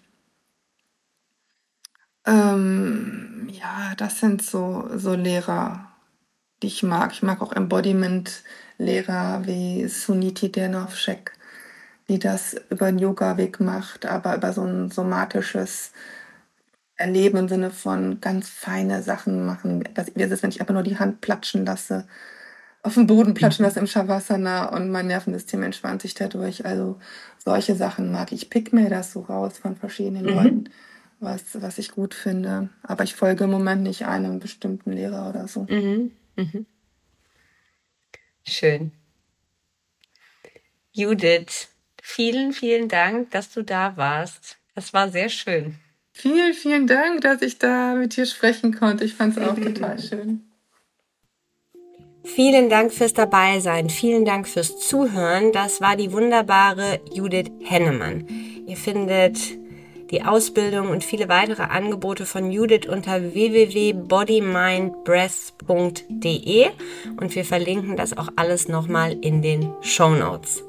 [SPEAKER 1] Ähm, ja, das sind so, so Lehrer, die ich mag. Ich mag auch Embodiment-Lehrer wie Suniti Dernovschek, die das über den Yoga-Weg macht, aber über so ein somatisches Erleben im Sinne von ganz feine Sachen machen. Das, wie ist es, wenn ich einfach nur die Hand platschen lasse auf dem Boden platschen das im Shavasana und mein Nervensystem entspannt sich dadurch. Also solche Sachen mag ich. Pick mir das so raus von verschiedenen mhm. Leuten, was, was ich gut finde. Aber ich folge im Moment nicht einem bestimmten Lehrer oder so. Mhm. Mhm.
[SPEAKER 2] Schön. Judith, vielen, vielen Dank, dass du da warst. Das war sehr schön.
[SPEAKER 1] Vielen, vielen Dank, dass ich da mit dir sprechen konnte. Ich fand es auch total schön.
[SPEAKER 2] Vielen Dank fürs Dabeisein, vielen Dank fürs Zuhören. Das war die wunderbare Judith Hennemann. Ihr findet die Ausbildung und viele weitere Angebote von Judith unter www.bodymindbreath.de und wir verlinken das auch alles nochmal in den Show Notes.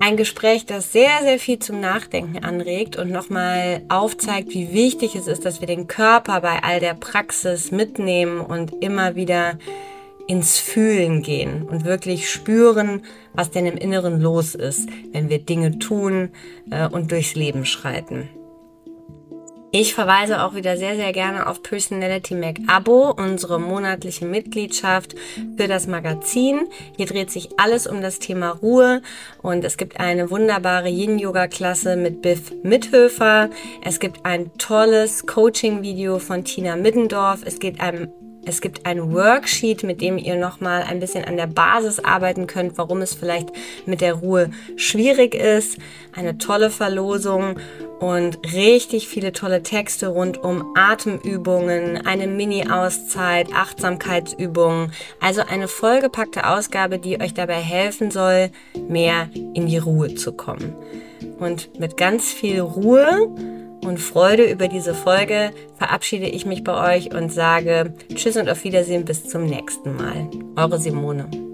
[SPEAKER 2] Ein Gespräch, das sehr, sehr viel zum Nachdenken anregt und nochmal aufzeigt, wie wichtig es ist, dass wir den Körper bei all der Praxis mitnehmen und immer wieder ins Fühlen gehen und wirklich spüren, was denn im Inneren los ist, wenn wir Dinge tun äh, und durchs Leben schreiten. Ich verweise auch wieder sehr, sehr gerne auf Personality Mac Abo, unsere monatliche Mitgliedschaft für das Magazin. Hier dreht sich alles um das Thema Ruhe und es gibt eine wunderbare Yin-Yoga-Klasse mit Biff Mithöfer. Es gibt ein tolles Coaching-Video von Tina Middendorf. Es geht einem es gibt ein Worksheet, mit dem ihr nochmal ein bisschen an der Basis arbeiten könnt, warum es vielleicht mit der Ruhe schwierig ist. Eine tolle Verlosung und richtig viele tolle Texte rund um Atemübungen, eine Mini-Auszeit, Achtsamkeitsübungen. Also eine vollgepackte Ausgabe, die euch dabei helfen soll, mehr in die Ruhe zu kommen. Und mit ganz viel Ruhe und Freude über diese Folge verabschiede ich mich bei euch und sage Tschüss und auf Wiedersehen bis zum nächsten Mal. Eure Simone.